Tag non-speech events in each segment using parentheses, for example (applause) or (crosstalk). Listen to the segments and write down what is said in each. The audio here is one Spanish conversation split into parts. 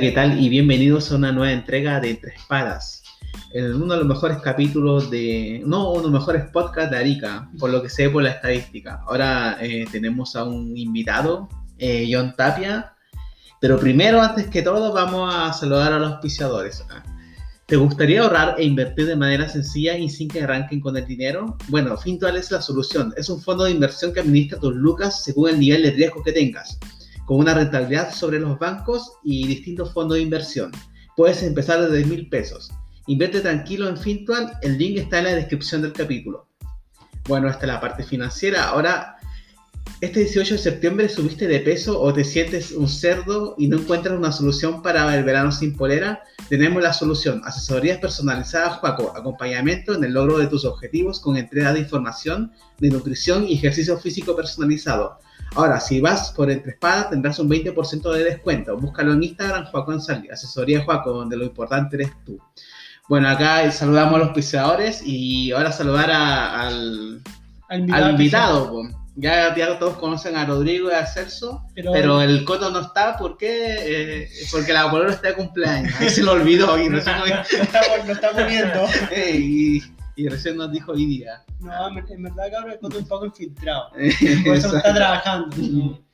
¿qué tal? Y bienvenidos a una nueva entrega de Entre Espadas. En uno de los mejores capítulos de. No, uno de los mejores podcasts de Arica, por lo que sé por la estadística. Ahora eh, tenemos a un invitado, eh, John Tapia. Pero primero, antes que todo, vamos a saludar a los auspiciadores. ¿Te gustaría ahorrar e invertir de manera sencilla y sin que arranquen con el dinero? Bueno, Fintual es la solución. Es un fondo de inversión que administra tus lucas según el nivel de riesgo que tengas con una rentabilidad sobre los bancos y distintos fondos de inversión. Puedes empezar desde mil pesos. Invierte tranquilo en Fintual, el link está en la descripción del capítulo. Bueno, esta es la parte financiera. Ahora, este 18 de septiembre subiste de peso o te sientes un cerdo y no encuentras una solución para el verano sin polera, tenemos la solución. Asesorías personalizadas, Juaco, acompañamiento en el logro de tus objetivos con entrega de información de nutrición y ejercicio físico personalizado. Ahora, si vas por Entre Espadas, tendrás un 20% de descuento. Búscalo en Instagram, Juaco Ansaldi, asesoría Juaco, donde lo importante eres tú. Bueno, acá saludamos a los piseadores y ahora saludar al, al invitado. ya, todos conocen a Rodrigo y a Celso, pero, el Coto no está porque, eh, porque la polera está de cumpleaños. Ahí se lo olvidó y no, está, (laughs) no está poniendo. (laughs) y, y recién nos dijo hoy día. No, en verdad, cabrón, es (laughs) un poco infiltrado. (laughs) Por eso está trabajando.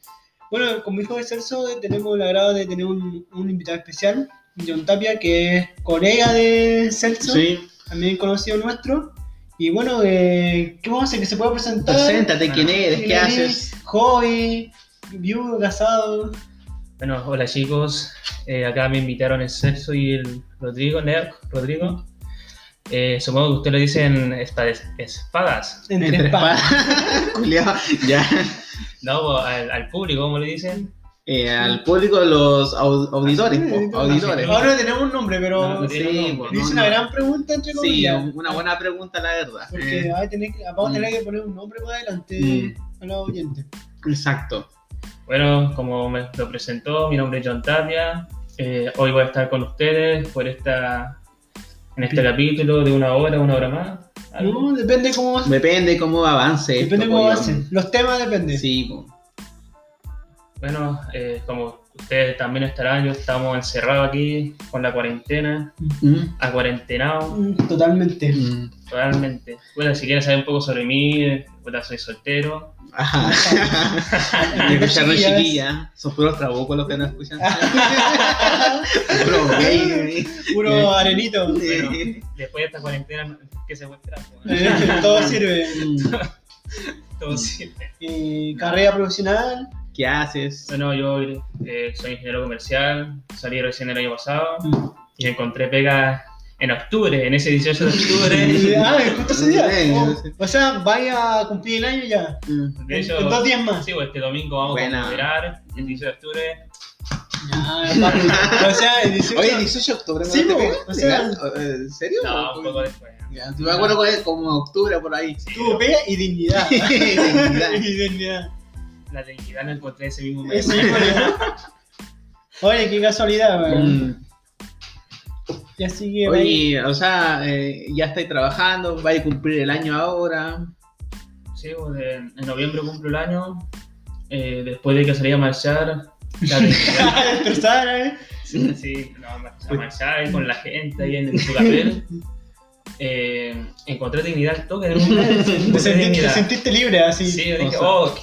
Bueno, con mi hijo de Celso tenemos el agrado de tener un, un, invitado especial, John Tapia, que es colega de Celso, sí. también conocido nuestro. Y bueno, eh, ¿qué vamos a hacer? Que se pueda presentar. Preséntate, ¿quién eres? ¿Qué, haces? Hobby, viudo, casado. Bueno, hola chicos. Eh, acá me invitaron el Celso y el Rodrigo, Nerk, Rodrigo. Eh, supongo que usted lo dice en espadas. Entre, espadas. (laughs) ya. No, al, público, ¿cómo le dicen? Eh, al público, los auditores. auditores. Ahora tenemos un nombre, pero no, sí, es una gran pregunta entre comillas. Sí, una buena pregunta, la verdad. Porque eh. vamos a tener que poner un nombre más adelante mm. a los oyentes. Exacto. Bueno, como me lo presentó, mi nombre es John Tapia. hoy voy a estar con ustedes por esta en este capítulo de una hora, una hora más? No, depende cómo Depende cómo avance. Depende cómo avance. Los temas dependen. Sí. Bueno, eh, como ustedes también estarán, yo estamos encerrados aquí con la cuarentena, mm. a cuarentenado. Mm, totalmente. Mm. Totalmente. Bueno, si quieren saber un poco sobre mí, soy soltero. Ajá. (laughs) Me escucharon chiquilla. Son puros trabucos los que no escuchan. (laughs) puro gay. Puro arenito. después de esta cuarentena, ¿qué se muestra? Todo sirve. (laughs) Todo sirve. ¿Y carrera profesional? ¿Qué haces? Bueno, yo eh, soy ingeniero comercial, salí recién el año pasado mm. y encontré pega en octubre, en ese 18 de octubre. (laughs) ah, justo ese día. o, sea, vaya a cumplir el año ya. Mm. De hecho, en, dos días más. Sí, pues este domingo vamos a celebrar el 18 de octubre. Ya, o sea, el 18... Oye, 18 de octubre, sí, ¿no o sea, ¿En serio? No, un poco después. Ya, me acuerdo como octubre por ahí. Sí, Tuvo pega (laughs) y dignidad. y dignidad. y dignidad. La dignidad la encontré ese mismo mes. (laughs) Oye, qué casualidad, weón. Mm. Ya sigue. Oye, o sea, eh, ya estáis trabajando, vais a cumplir el año ahora. Sí, pues, en noviembre cumplo el año. Eh, después de que salí a marchar. (laughs) ¿eh? Sí, sí, no, a marchar con la gente ahí en su papel (laughs) eh, encontré dignidad al toque. (laughs) Te, sentiste, sentiste libre así. Sí, yo dije, o oh,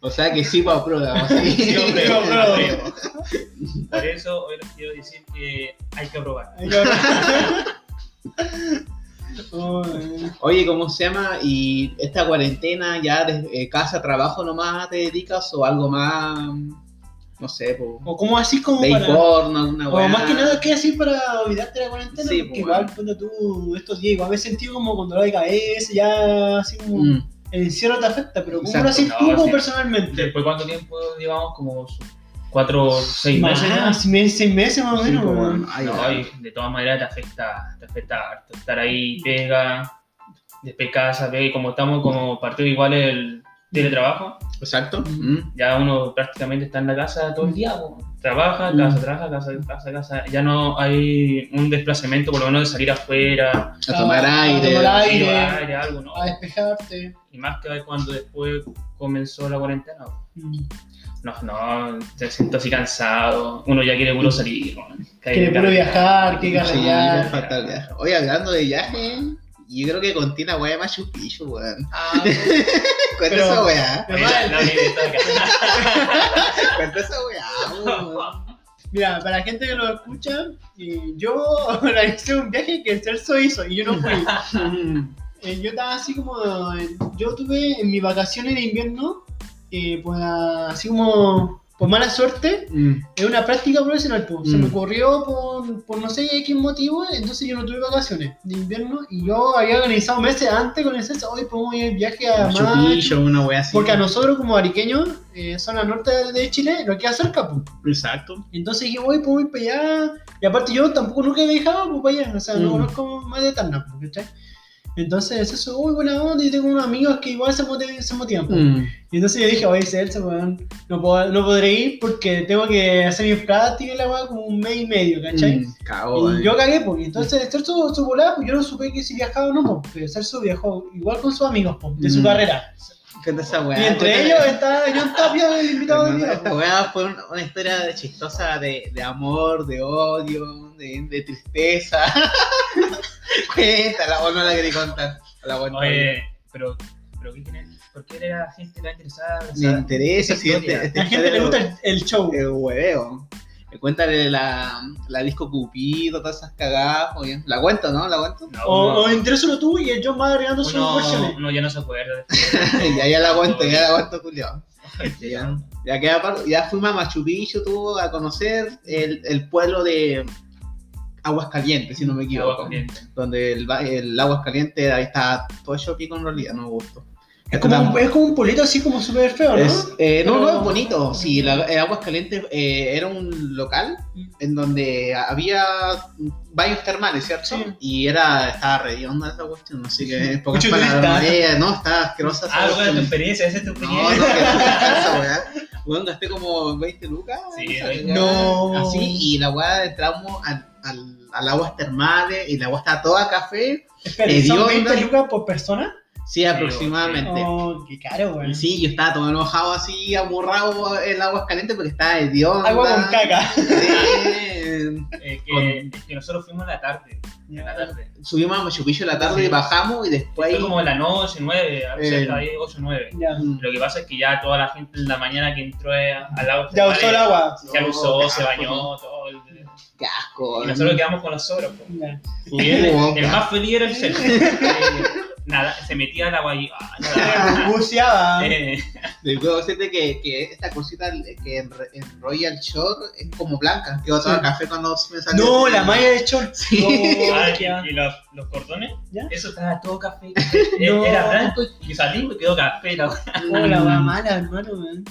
o sea que sí para prueba. Sí, sí hombre, Por eso hoy les quiero decir que hay que aprobar. Hay que (laughs) Oye, ¿cómo se llama? ¿Y esta cuarentena ya de eh, casa, trabajo nomás te dedicas o algo más no sé, o como así como para, porno, una o más que nada que así para olvidarte de la cuarentena, sí, porque igual cuando tú estos días igual me he sentido como con dolor de cabeza, ya así como mm. el encierro te afecta, pero ¿cómo lo haces tú personalmente? ¿Después cuánto tiempo llevamos? Como cuatro, seis meses. Ah, seis meses más o menos. no, de todas maneras te afecta, te afecta Estar ahí, pega, después casa, pega, y como estamos como partido igual el teletrabajo. Exacto. Mm. Ya uno prácticamente está en la casa todo el día, trabaja, mm. casa, trabaja, casa, casa, casa. Ya no hay un desplazamiento, por lo menos de salir afuera, a tomar aire, a, aire, algo, ¿no? a despejarte. Y más que cuando después comenzó la cuarentena. Mm. No, no, te siento así cansado. Uno ya quiere puro salir. Quiere puro viajar, quiere Sí. Oye, hablando de viaje, yo creo que contiene la weá de Machu Picchu, weón. Ah, (laughs) Cuenta esa weá. Acá. (laughs) Cuenta esa weá, weón. Mira, para la gente que lo escucha, eh, yo (laughs) organizé un viaje que el Celso hizo y yo no fui. Eh, yo estaba así como. yo tuve en mis vacaciones de invierno, eh, pues así como. Por mala suerte, Mm. es una práctica profesional. Pues. Se Mm. me ocurrió por, por no sé X motivo, entonces yo no tuve vacaciones de invierno y yo había organizado meses antes con el Celso. Hoy podemos ir viaje a Machu una weá así. Porque a nosotros como ariqueños, eh, zona norte de- Chile, nos queda cerca, pues. Exacto. Entonces dije, voy, pues voy para allá. Y aparte yo tampoco nunca he viajado pues, para allá. O sea, no Mm. conozco más de pues, ¿cachai? Entonces eso, uy, buena onda. Y tengo unos amigos que igual se motivan. Pues. Mm. Y entonces yo dije, oye, Celso, weón, no, puedo- no podré ir porque tengo que hacer mis prácticas y la weá como un mes y medio, ¿cachai? Mm, Cago, Y eh. yo cagué, pues. Entonces Celso su volada, pues yo no supe que si viajaba o no, pues. Pero Celso viajó igual con sus amigos, pues, de su Mm. carrera. Esa weá. y entre ellos está John Tapia, el invitado día. Esta weá fue un- una historia chistosa de, de amor, de odio, de, de tristeza. (laughs) Cuéntala, o no la quería contar. La cuento. Oye, pero, pero ¿qué tiene? ¿por qué la gente está interesada? O Me sea, interesa, si este, este A la gente le gusta el, el show. el hueveo. Me Cuéntale la, la disco Cupido, todas esas cagadas. Oye, la cuento, ¿no? La cuento. No, O, uno- o interésalo tú y el John va agregando sus versiones. uno ya no se acuerda. (laughs) ya, ya la cuento, ya la cuento, Julio. Ya, ya, queda ya fuimos a Machu Picchu, tú, a conocer el, el pueblo de Aguascalientes, si no me equivoco. Aguascalientes. Donde el, el Aguascalientes, ahí está todo hecho pico en realidad, no me gustó. Es como, un, es como un pueblito así como súper feo, ¿no? Es, eh, no, Pero- no, es bonito. Sí, la, el Aguascalientes eh, era un local en donde había baños termales, ¿cierto? Sí. Y era, estaba redonda esa cuestión, así que (laughs) en pocas Mucho palabras, turista. eh, no, estaba asquerosa Ah, bueno, tu experiencia, esa es tu No, experiencia. no, que esa (laughs) weá. Weón, gasté como 20 lucas. Sí. No. Así, y la weá entramos al, al, al aguas termales y la agua está toda café. Espera, ¿son hedionda. 20 lucas por persona? Sí, aproximadamente. Oh, qué caro, güey. Sí, yo estaba todo enojado así, amurrado el agua caliente porque estaba hediondo. Agua con caca. (laughs) Eh, que, que nosotros fuimos en la tarde. En la tarde. Subimos a Machu Picchu en la tarde Sí. y bajamos y después Fue como en la noche, 9, a veces Eh. ahí 8 9. Ya. Mm. Lo que pasa es que ya toda la gente en la mañana que entró a- al agua Ya usó el agua. ya lo usó, No, se bañó, todo. el- Qué asco. Y nosotros quedamos con los sobros. Ya. Y él, el qué más feliz era el Celso. (laughs) Eh, Nada, se metía al agua y. ah. (laughs) Buceaba. Eh, decirte que, que esta cosita que en, en Royal Shore es como blanca. Que tomar Sí. café cuando me salió. No, la malla de short. Sí. Oh, ah, y, y los, los cordones, ¿Ya? eso estaba todo café. (laughs) Eh, No. Era blanco y salimos y quedó café. La... Oh, la wea mala, hermano, man.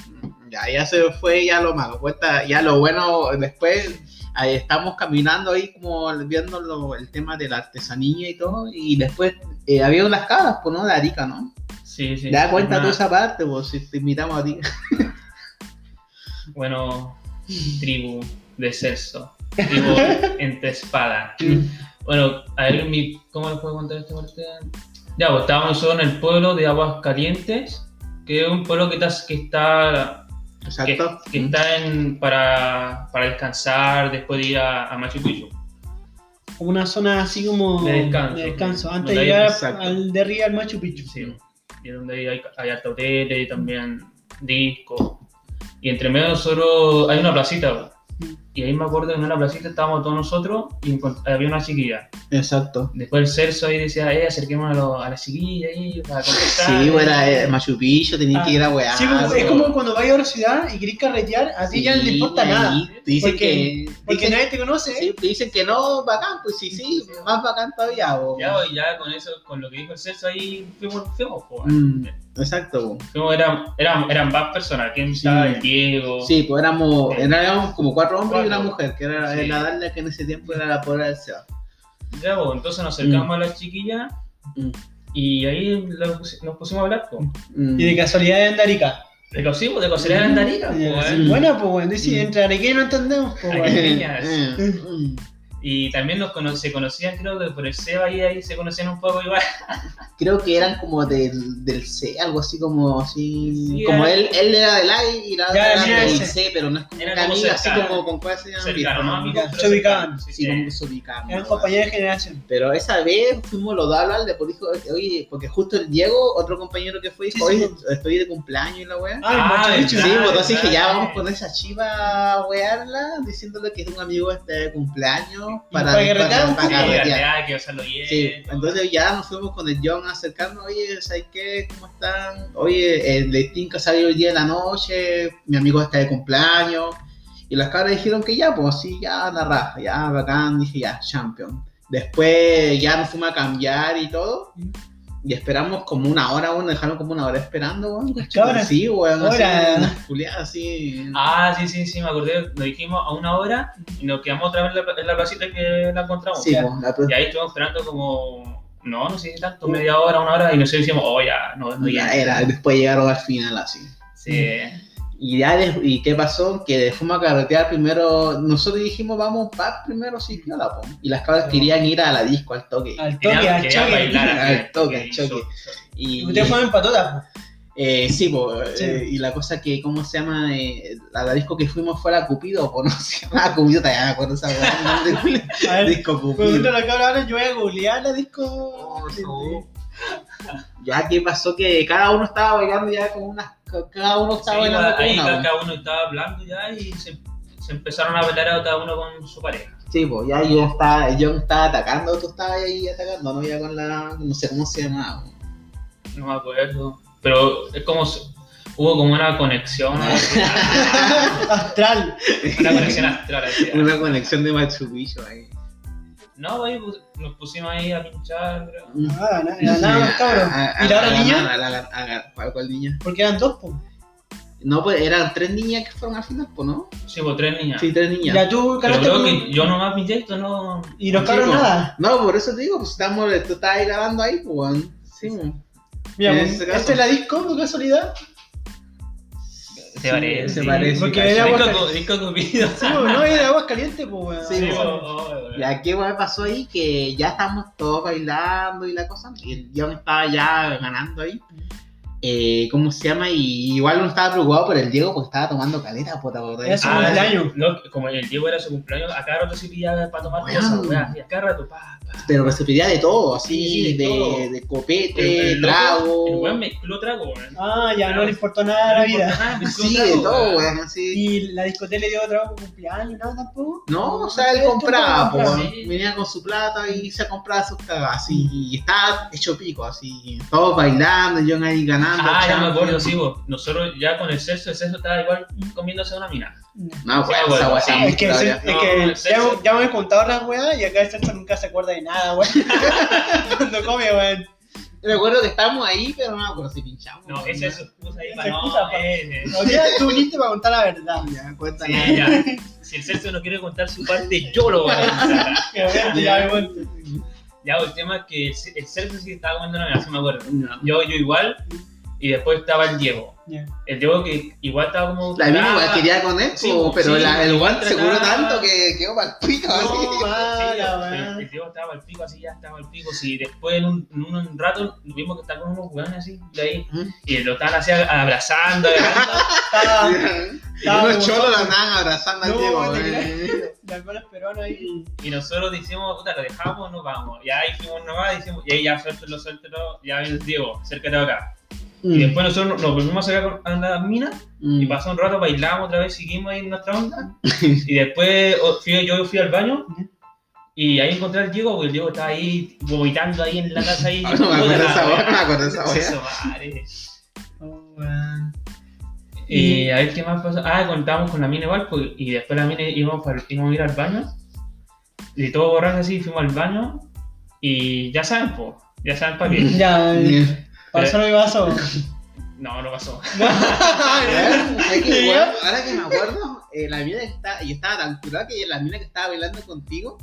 Ya, ya se fue ya lo malo. Cuenta, ya lo bueno después. Ahí estamos caminando ahí como viendo lo- el tema de la artesanía y todo. Y después eh, había unas cabras, pues, ¿no? De Arica, ¿no? Sí, sí. Te das cuenta toda esa parte, pues, si te invitamos a ti. (laughs) Bueno, tribu de Celso. Tribu (laughs) entre espada. Bueno, a ver, mi, ¿cómo les puedo contar esta parte? Ya, pues estábamos en el pueblo de Aguas Calientes, que es un pueblo que está, que está, que, Exacto. que está en, para, para descansar después de ir a, a Machu Picchu. Como una zona así como De descanso. de descanso, antes de llegar exacto. al de arriba al Machu Picchu. Sí, y donde hay, hay harta hoteles y también discos. Y entre medio de nosotros hay una placita. Y ahí me acuerdo que en una placita estábamos todos nosotros y había una chiquilla. Exacto. Después el Celso ahí decía, eh, acerquémonos a, lo- a la chiquilla ahí para contestar. Sí, pues era eh, Machu Picchu, Ah, que ir a wear. Sí, pues, es como cuando vas a otra ciudad y querés carretear, a ti ya no te importa nada. Te dicen Porque- que. Porque dicen- nadie te conoce. sí, te dicen que no, bacán, pues sí, sí, más bacán todavía. bo. Ya, pues, ya con eso, con lo que dijo el Celso ahí fuimos, fuimos, pues. Mm, exacto. eran, eran, eran más personas, que estaba el Diego. Sí, pues éramos, Sí. éramos como cuatro hombres y una mujer, que era Sí. la Dalia que en ese tiempo era la poder del Seba. Ya, pues, entonces nos acercamos a las chiquillas Mm. y ahí nos pusimos a hablar, pues. Mm. Y de casualidad de Andarica. De los hijos de coser en Andarica, Ya, pues. sí, eh. Buena, pues, bueno. Dice, Mm. entre arequinos no entendemos, pues, Y también nos cono- se conocían, creo que por el Seba y ahí se conocían un poco igual. (laughs) Creo que eran como del, del C, algo así como así. Sí, como él, él era del A y la otra era del ese. C, pero no es como como amiga, así como con cuál se llaman se ubicaban. sí, Sí, como se ubicaban, Eran compañeros de generación. Pero esa vez fuimos los dos a hablar de por dijo, oye, porque justo el Diego, otro compañero que fue, dijo, oye, estoy de cumpleaños y la weá. Ah, Ah. Sí, pues entonces dije, ya vamos con esa chiva a wearla, diciéndole que es un amigo este de cumpleaños Para, para para Sí, carretear. ya, que usarlo bien. Sí, entonces ya nos fuimos con el John a acercarnos, oye, ¿sabes qué? ¿Cómo están? Oye, el de Tinka salió el día de la noche, mi amigo está de cumpleaños. Y las cabras dijeron que ya, pues sí, ya la raja, ya bacán, dije ya, champion. Después ya nos fuimos a cambiar y todo. Y esperamos como una hora, bueno, dejaron como una hora esperando, weón. Sí, weón, así, unas así. Ah, sí, sí, sí, me acordé. Nos dijimos a una hora y nos quedamos otra vez en la, en la placita que la encontramos. Sí, ya. pues, la pro- Y ahí estuvimos esperando como. No, no sé si tanto, media hora, una hora, y nosotros decíamos, oh, ya, no, no, ya era, después llegaron al final así. Sí. Y ya, de- ¿y qué pasó? Que fuimos a carretear primero, nosotros dijimos, vamos pa primero, sí, piola, po. Y las cabras querían ir a la disco, al toque. Al toque, al choque. bailar. Al toque, al choque. Y, Y ustedes fueron en patota. eh, sí, po, eh, Sí. y la cosa que, ¿cómo se llama? Eh, a la disco que fuimos fue la Cupido, po, (laughs) no se llama Cupido, todavía me acuerdo esa weá, (laughs) disco Cupido. entra la cabra ahora, yo voy a googlear la disco. Oh, no. Ya que pasó que cada uno estaba bailando ya con unas, cada uno Sí, estaba bailando con ahí una, cada uno estaba hablando ya y se, se empezaron a bailar a cada uno con su pareja. Sí, pues ya yo estaba, yo estaba atacando, tú estabas ahí atacando, no ya con la, no sé cómo se llamaba. No me acuerdo. Pero es como. Hubo como una conexión. (laughs) Astral. una conexión astral. así. Una conexión de Machu Picchu ahí. No, ahí pus- nos pusimos ahí a pinchar. creo. Ah, nada, nada más cabrón. A- ¿Y la otra a niña? ¿Cuál, cuál niña? Porque eran dos, po. No, pues eran tres niñas que fueron al final, pues, ¿no? Sí, pues tres niñas. Sí, tres niñas. Ya tú, Pero creo con- que yo nomás pinché esto, no. Y Sí, cabros pues. nada. No, por eso te digo, pues estamos, tú estabas ahí grabando ahí, pues, weón. Sí, pues. Mira, pues. ¿esta es la disco, por casualidad? Se parece. Se parece. Porque era- disco comido. Sí, pues, no, era aguas calientes, pues, weón. Sí, Sí, pues. Ya, ¿qué weón pasó ahí? Que ya estábamos todos bailando y la cosa. Y el John estaba ya ganando ahí. Eh, ¿Cómo se llama? Y igual no estaba preocupado por el Diego porque estaba tomando caleta, puta, ¿verdad? Era su Ah, cumpleaños. No, como el Diego era su cumpleaños, a cada rato se pillaba para tomar Bueno. cosas, weá, y a cada rato, pa. Pero que se pedía de todo, así, Sí, sí, de de, todo. de copete, El- el loco, trago. El weón mezcló trago, weón. Ah, ya no le importó nada a la vida. Sí, de todo, weón, así. Y la discoteca le dio trabajo por cumpleaños, ¿no? Tampoco. No, o sea, él compraba, no weón. sí. venía con su plata y se compraba sus cagas, así, y estaba hecho pico, así, todos bailando, John ahí ganando. Ah, ya me acuerdo, sí, vos. Nosotros ya con el sexo, el sexo estaba igual comiéndose una mina. No, Sí, esa bueno, weá sí, está muy Es que, es No, ya, me he contado las weas y acá el Celso nunca se acuerda de nada, weón. (laughs) Cuando come, weón. Me acuerdo que estábamos ahí, pero no me acuerdo si pinchamos. No, ese es excusa ahí Esa para no. pa- ese. O sea, tú viniste para contar la verdad. Ya, cuéntame. Sí, ya. Si el Celso no quiere contar su parte, yo lo voy a contar. (laughs) Ya el tema es que el el Celso sí estaba comiendo una mina, sí me acuerdo. Yo, yo igual, y después estaba el Diego. El Diego que igual estaba como. La mina igual quería con él, Sí, pero sí, la- el guante seguro tanto que quedó para (laughs) el pico, así. No, Sí, el, el Diego estaba al pico, así ya estaba al pico. Sí, después en un, en un rato vimos que estaban con unos weones así de ahí. Y lo estaban así abrazando. (laughs) Estaba. Y Ah, unos cholos la andaban abrazando al No, Diego. eh. (laughs) Peruanos ahí. Y nosotros decimos, puta, lo dejamos, nos vamos. Y ahí fuimos nomás, y decimos, y ahí ya suéltelo, suéltelo, ya viene el Diego, acércate acá. Y después nosotros nos volvimos a sacar con a las minas, Mm. y pasó un rato, bailamos otra vez, seguimos ahí en nuestra onda. (laughs) y después fui, yo fui al baño, y ahí encontré al Diego, porque el Diego estaba ahí vomitando ahí en la casa. Ahí, (laughs) Ah, no me acuerdo esa no me acuerdo esa madre. Oh. Y a ver qué más pasó. Ah, contábamos con la mina igual, pues, y después la mina íbamos, para- íbamos a ir al baño. Y todo borracho así, fuimos al baño. Y ya saben, pues, ya saben para qué. (laughs) Ya, Bien. Pasó lo que pasó. No, no pasó. (laughs) (laughs) Ahora que me acuerdo, eh, la mina que está, y estaba tan curada que la mina que estaba bailando contigo,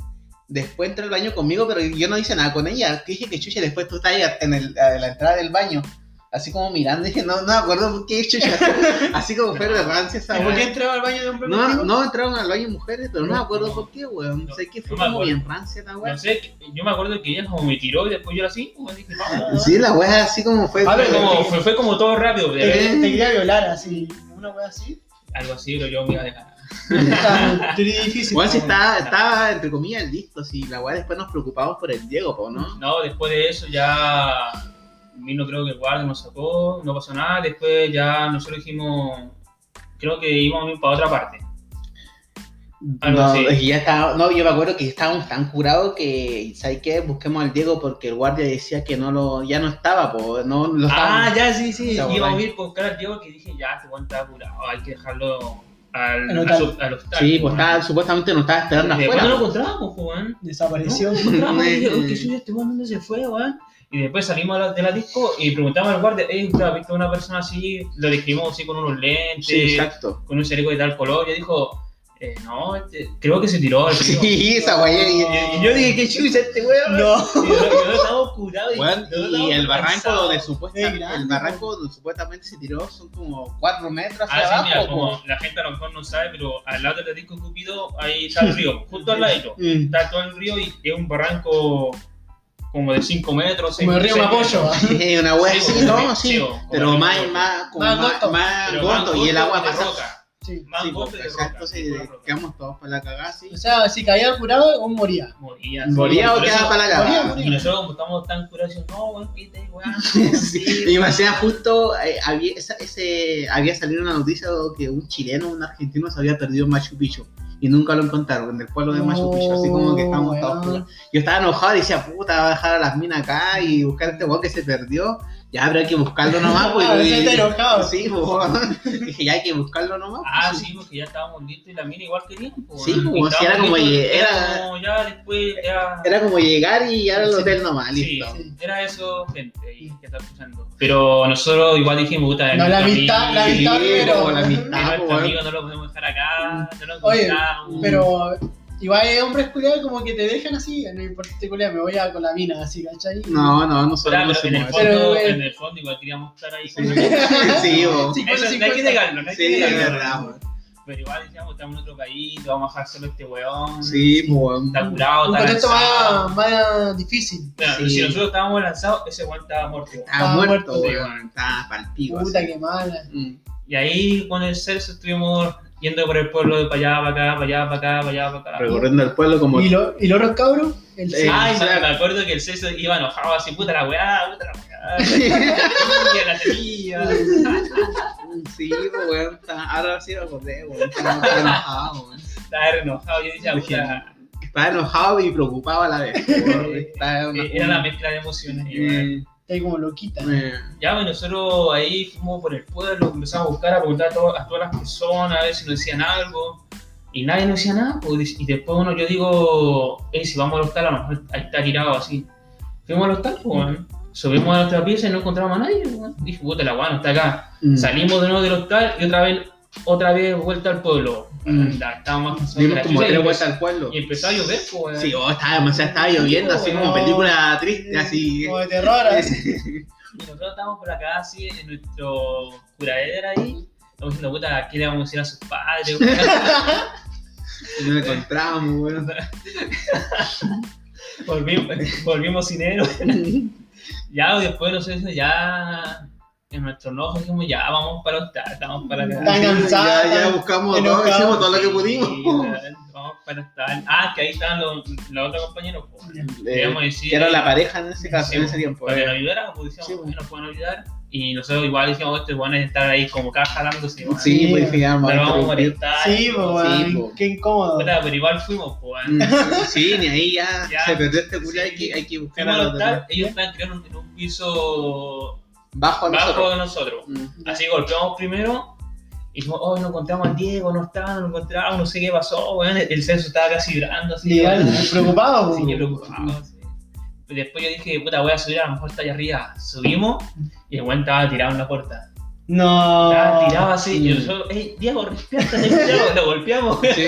después entró al baño conmigo, pero yo no hice nada con ella. Te dije que chucha, después tú estás ahí en, el, en la entrada del baño, así como mirando, dije, no, no me acuerdo por qué he hecho así, así como fue de rancia esa ¿Y por qué weá. entraba al baño de hombre No, no entraron al baño mujeres, pero no me acuerdo por qué, weón. No, sé que fue como bien rancia esta weá. No sé, yo me acuerdo que ella como me tiró y después yo así, como dije, vamos. Sí, la weá así como fue. A ver, Fue como, fue, fue como todo rápido, Te, quería- te quería violar así, una wea así. algo así, pero yo me iba a dejar. (laughs) Difícil. Igual si estaba, estaba, entre comillas, listo, si la weá después nos preocupamos por el Diego, po, ¿no? No, después de eso ya vino creo que el guardia nos sacó, no pasó nada, después ya nosotros dijimos, creo que íbamos a ir para otra parte. Algo no, así. ya estaba, no, yo me acuerdo que estábamos tan curados que, ¿sabes qué? Busquemos al Diego porque el guardia decía que no lo, ya no estaba, po, no lo Ah, ya, sí, sí, Está íbamos a borracho. ir a buscar al Diego que dije, ya, este weón está curado, hay que dejarlo al, Al al, hotel. su- al hostal. Sí, pues estaba, supuestamente nos estaba esperando afuera. no lo encontramos, pues, weón. Desapareció. No. ¿qué (laughs) soy este weón? Y después salimos de la, disco y preguntamos al guardia, eh, ¿usted ha visto una persona así? Lo describimos así con unos lentes, Sí, exacto. con un chaleco de tal color. Y dijo, eh, no, este, creo que se tiró al río. Sí, esa weá. Y, yo dije, ¿qué chucha este weón? No. Y curados. Weón, nosotros y el barranco donde Es supuestamente, el barranco donde supuestamente se tiró son como 4 metros hacia Ah, sí, abajo. mira, po. como la gente a lo mejor no sabe, pero al lado del disco Cupido, ahí está el río, justo al ladito. (laughs) Mm. Está todo el río y es un barranco como de 5 metros. Como el río Mapocho. Sí, una weá Sí, así, como- no, sí. sí, pero el más, más, como Más más, gosto, y el agua pasa. roca. Sí. Más Sí, de roca. sí, roca. quedamos todos para la cagada, sí. O sea, si caía curado, o moría. Moría. ¿Moría o quedaba para la cagada? moría. Y nosotros como estamos tan curados, decimos, no, weón, quítate, weón. (laughs) Sí, y me hacía justo, eh, había, esa- ese, había salido una noticia de que un chileno, un argentino se había perdido en Machu Picchu y nunca lo encontraron en el pueblo de Machu Picchu, así como que estábamos todos. Yo estaba enojado y decía, puta, va a dejar a las minas acá y buscar a este weón que se perdió. Ya habrá que buscarlo nomás, pues. (laughs) Ah, y- enojado. (laughs) Sí, pues. (laughs) Dije, ya hay que buscarlo nomás. Ah, pues, sí, porque ya estábamos listos y la mina igual querían. Pues, Sí, pues, Y sí, era como listos, lle- era- como ya después, ya... Era como llegar y ya al Sí. hotel nomás, Sí, listo. Sí. era eso, gente, ahí que está escuchando. Pero nosotros igual dijimos, puta, No, la nuestro amistad- la amistad como la amistad, nuestro pues, amigo, no lo podemos dejar acá, no lo Oye. Pero igual hay hombres culiados como que te dejan así, no importa este culiado, me voy a con la mina así, ¿cachai? No, no, no pero en el, Pero, fondo, eh, en el fondo igual queríamos estar ahí. Sí. con (laughs) Sí, bo. Sí, Eso, no hay que negarlo, no hay Sí, que es negarlo. verdad. Pero igual decíamos, estamos en otro país, vamos a dejar solo este weón. Sí, pues, weón. Está curado, Un está contexto más, más difícil. Sí. Si nosotros estábamos lanzados, ese weón estaba muerto. Estaba Estaba muerto, weón. Estaba palpico. Puta así. que mala. Mm. Y ahí con el Celso estuvimos yendo por el pueblo de para allá, para acá, para allá, para acá, para allá, para acá. Recorriendo el pueblo como. ¿Y, lo, ¿Y los otros cabros? El Eh, Ay, me, me acuerdo que el Celso iba enojado así, puta la weá, puta la weá. (laughs) La tenía. (laughs) Sí, pues, weón. está- Ahora sí lo acordé, weón. Estaba enojado, weón. Estaba enojado, yo decía, puta. Estaba enojado y preocupado a la vez. (laughs) Estaba una- eh, Era la mezcla de emociones. igual. Eh, Está ahí como loquita. eh, Ya, bueno, nosotros ahí fuimos por el pueblo, empezamos a buscar, a preguntar a, to- a todas las personas, a ver si nos decían algo. Y nadie nos decía nada. pues, y después uno, yo digo, hey, si vamos al hostal, a lo mejor ahí está tirado así. Fuimos al hostal, pues, subimos a nuestra pieza y no encontramos a nadie. weón. Dije, puta, la no está acá. mm. Salimos de nuevo del hostal y otra vez, otra vez vuelta al pueblo. Mm. Estábamos cansados como tres vueltas al pueblo. Y empezó a llover, pues. Sí, oh, estaba demasiado, estaba lloviendo, así como película triste, así. Como de terror. así. Y nosotros estábamos por acá así en nuestro curadera ahí. Estamos diciendo, puta, ¿qué le vamos a decir a sus padres? (laughs) Y no encontramos, weón. (laughs) volvimos, volvimos sin héroe. (laughs) Ya, después nosotros ya en nuestro enojo dijimos, ya vamos para hostal, vamos para acá. Están cansados, Ya, ya están buscamos todo, hicimos todo lo que Sí, pudimos. vamos para hostal. Ah, que ahí estaban los, los otros compañeros. po. Eh, decir, que era la pareja en ese caso, Sí, en ese tiempo. Para que eh. nos ayudaran, pues decíamos, Sí, ¿por qué nos pueden ayudar? Y nosotros igual dijimos, este bueno es estar ahí como caja jalándose. weón. Sí, pues ya, No vamos a interrumpir. molestar. Sí, pues, qué incómodo. Pero igual fuimos, pues. Mm, Sí, ni ahí ya, (laughs) Ya. se perdió este culo, Sí. hay que, hay que buscar a ellos estaban creando en un piso Bajo a bajo nosotros. de nosotros. Mm. Así golpeamos primero y dijimos, oh, no encontramos al Diego, no está, no lo encontramos, no sé qué pasó, weón. El censo estaba casi vibrando así. Weón. preocupado. Sí, preocupado, sí. Después yo dije, puta, voy a subir, a lo mejor está allá arriba. Subimos y el weón estaba tirado en la puerta. No. Tirado así. Y Mm. nosotros, hey, Diego, despierta, Diego, lo golpeamos. (laughs) Sí,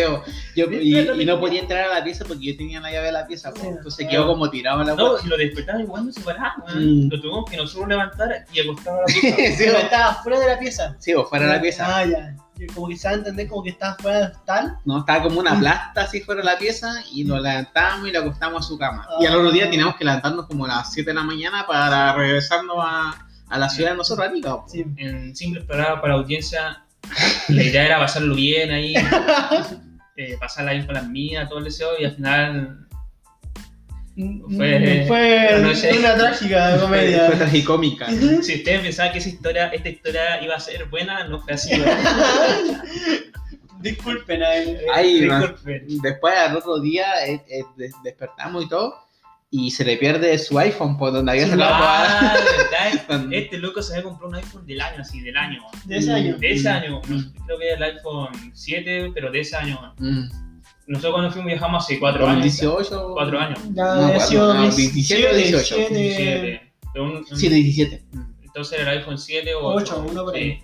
yo- y, y no podía entrar a la pieza porque yo tenía la llave de la pieza. Sí. entonces quedó como tirado en la No, y lo despertamos igual no se paraba. Mm. Lo tuvimos que nosotros levantar y acostar a la pieza. (laughs) Sí, Pero estaba fuera de la pieza. sí, o fuera de la pieza. Ah, ya. Como que se va a entender como que estaba fuera del tal. No, estaba como Mm. una plasta así fuera de la pieza y lo levantamos y lo acostamos a su cama. Y al otro día teníamos que levantarnos como a las 7 de la mañana para regresarnos a, a la ciudad de nosotros, Arica. Sí. En simple palabras para la audiencia, la idea era pasarlo bien ahí, (laughs) eh, pasarla bien con las mías, todo el deseo, y al final (laughs) Fue- Fue no sé. una trágica Fue, comedia. fue tragicómica. (laughs) Si ustedes pensaban que esa historia, esta historia iba a ser buena, no fue así. Disculpen ahí. Ay, man. Disculpen. Después al otro día eh, eh, des- despertamos y todo y se le pierde su iPhone por donde había sacado Ah, (laughs) Este loco se había comprado un iPhone del año, así, del año. De ese año. De ese año, no, creo que era el iPhone 7, pero de ese año. Mm. Nosotros cuando fuimos viajamos hace 4 Como años. 18. Cuatro años. Ya No, había bueno, sido no, 17, 27 o 18. 17. 17. Pero un- un- Sí, 17. Entonces era el iPhone 7 o 8, uno por ahí. Sí.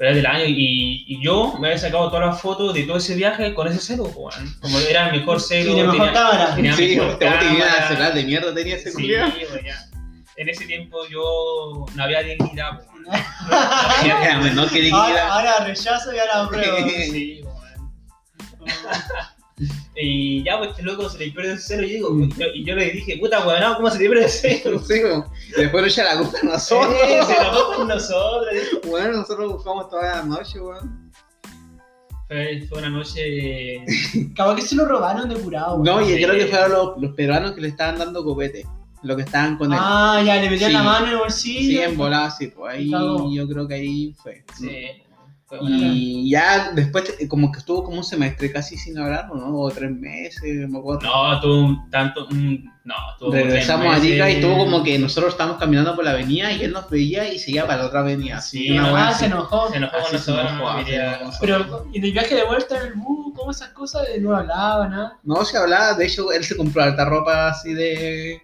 Pero es del año y, y yo me había sacado todas las fotos de todo ese viaje con ese celo, po, weón. como era el mejor celo. Tiene mejor tenía- cámara. tenía Sí, mejor te tenía cámara. celular de mierda tenía ese Sí. En ese tiempo yo no había dignidad, weón. (laughs) No había menor que Ahora, ahora rechazo y ahora apruebo. Sí, weón. (laughs) Y ya, pues este loco se le pierde el celo y, digo, Mm. y yo, y yo le dije, puta weón, ¿cómo se le pierde el celo? Sí. Después echa la culpa a nosotros. Se enojó con nosotros. dijo. Bueno, nosotros buscamos toda la noche, weón. Fue, fue una noche. (laughs) Capaz que se lo robaron de curado. No, y Sí. creo que fueron los, los peruanos que le estaban dando copete. Los que estaban con él. Ah, ya, le metían Sí. la mano en el Sí, bolsillo. en volada, sí, pues ahí yo creo que ahí fue. Sí. Y ya después, eh, como que estuvo como un semestre casi sin hablar, ¿o ¿no? O tres meses, me acuerdo. No, tuvo un tanto. un- no, tuvo Regresamos a Arica y tuvo como que nosotros estábamos caminando por la avenida y él nos veía y seguía para la otra avenida. Sí, una no, Ah, así. se enojó. Se enojó con nosotros. Pero en el viaje de vuelta en el bus, ¿cómo esas cosas? No hablaba, nada. No se hablaba, de hecho él se compró alta ropa así de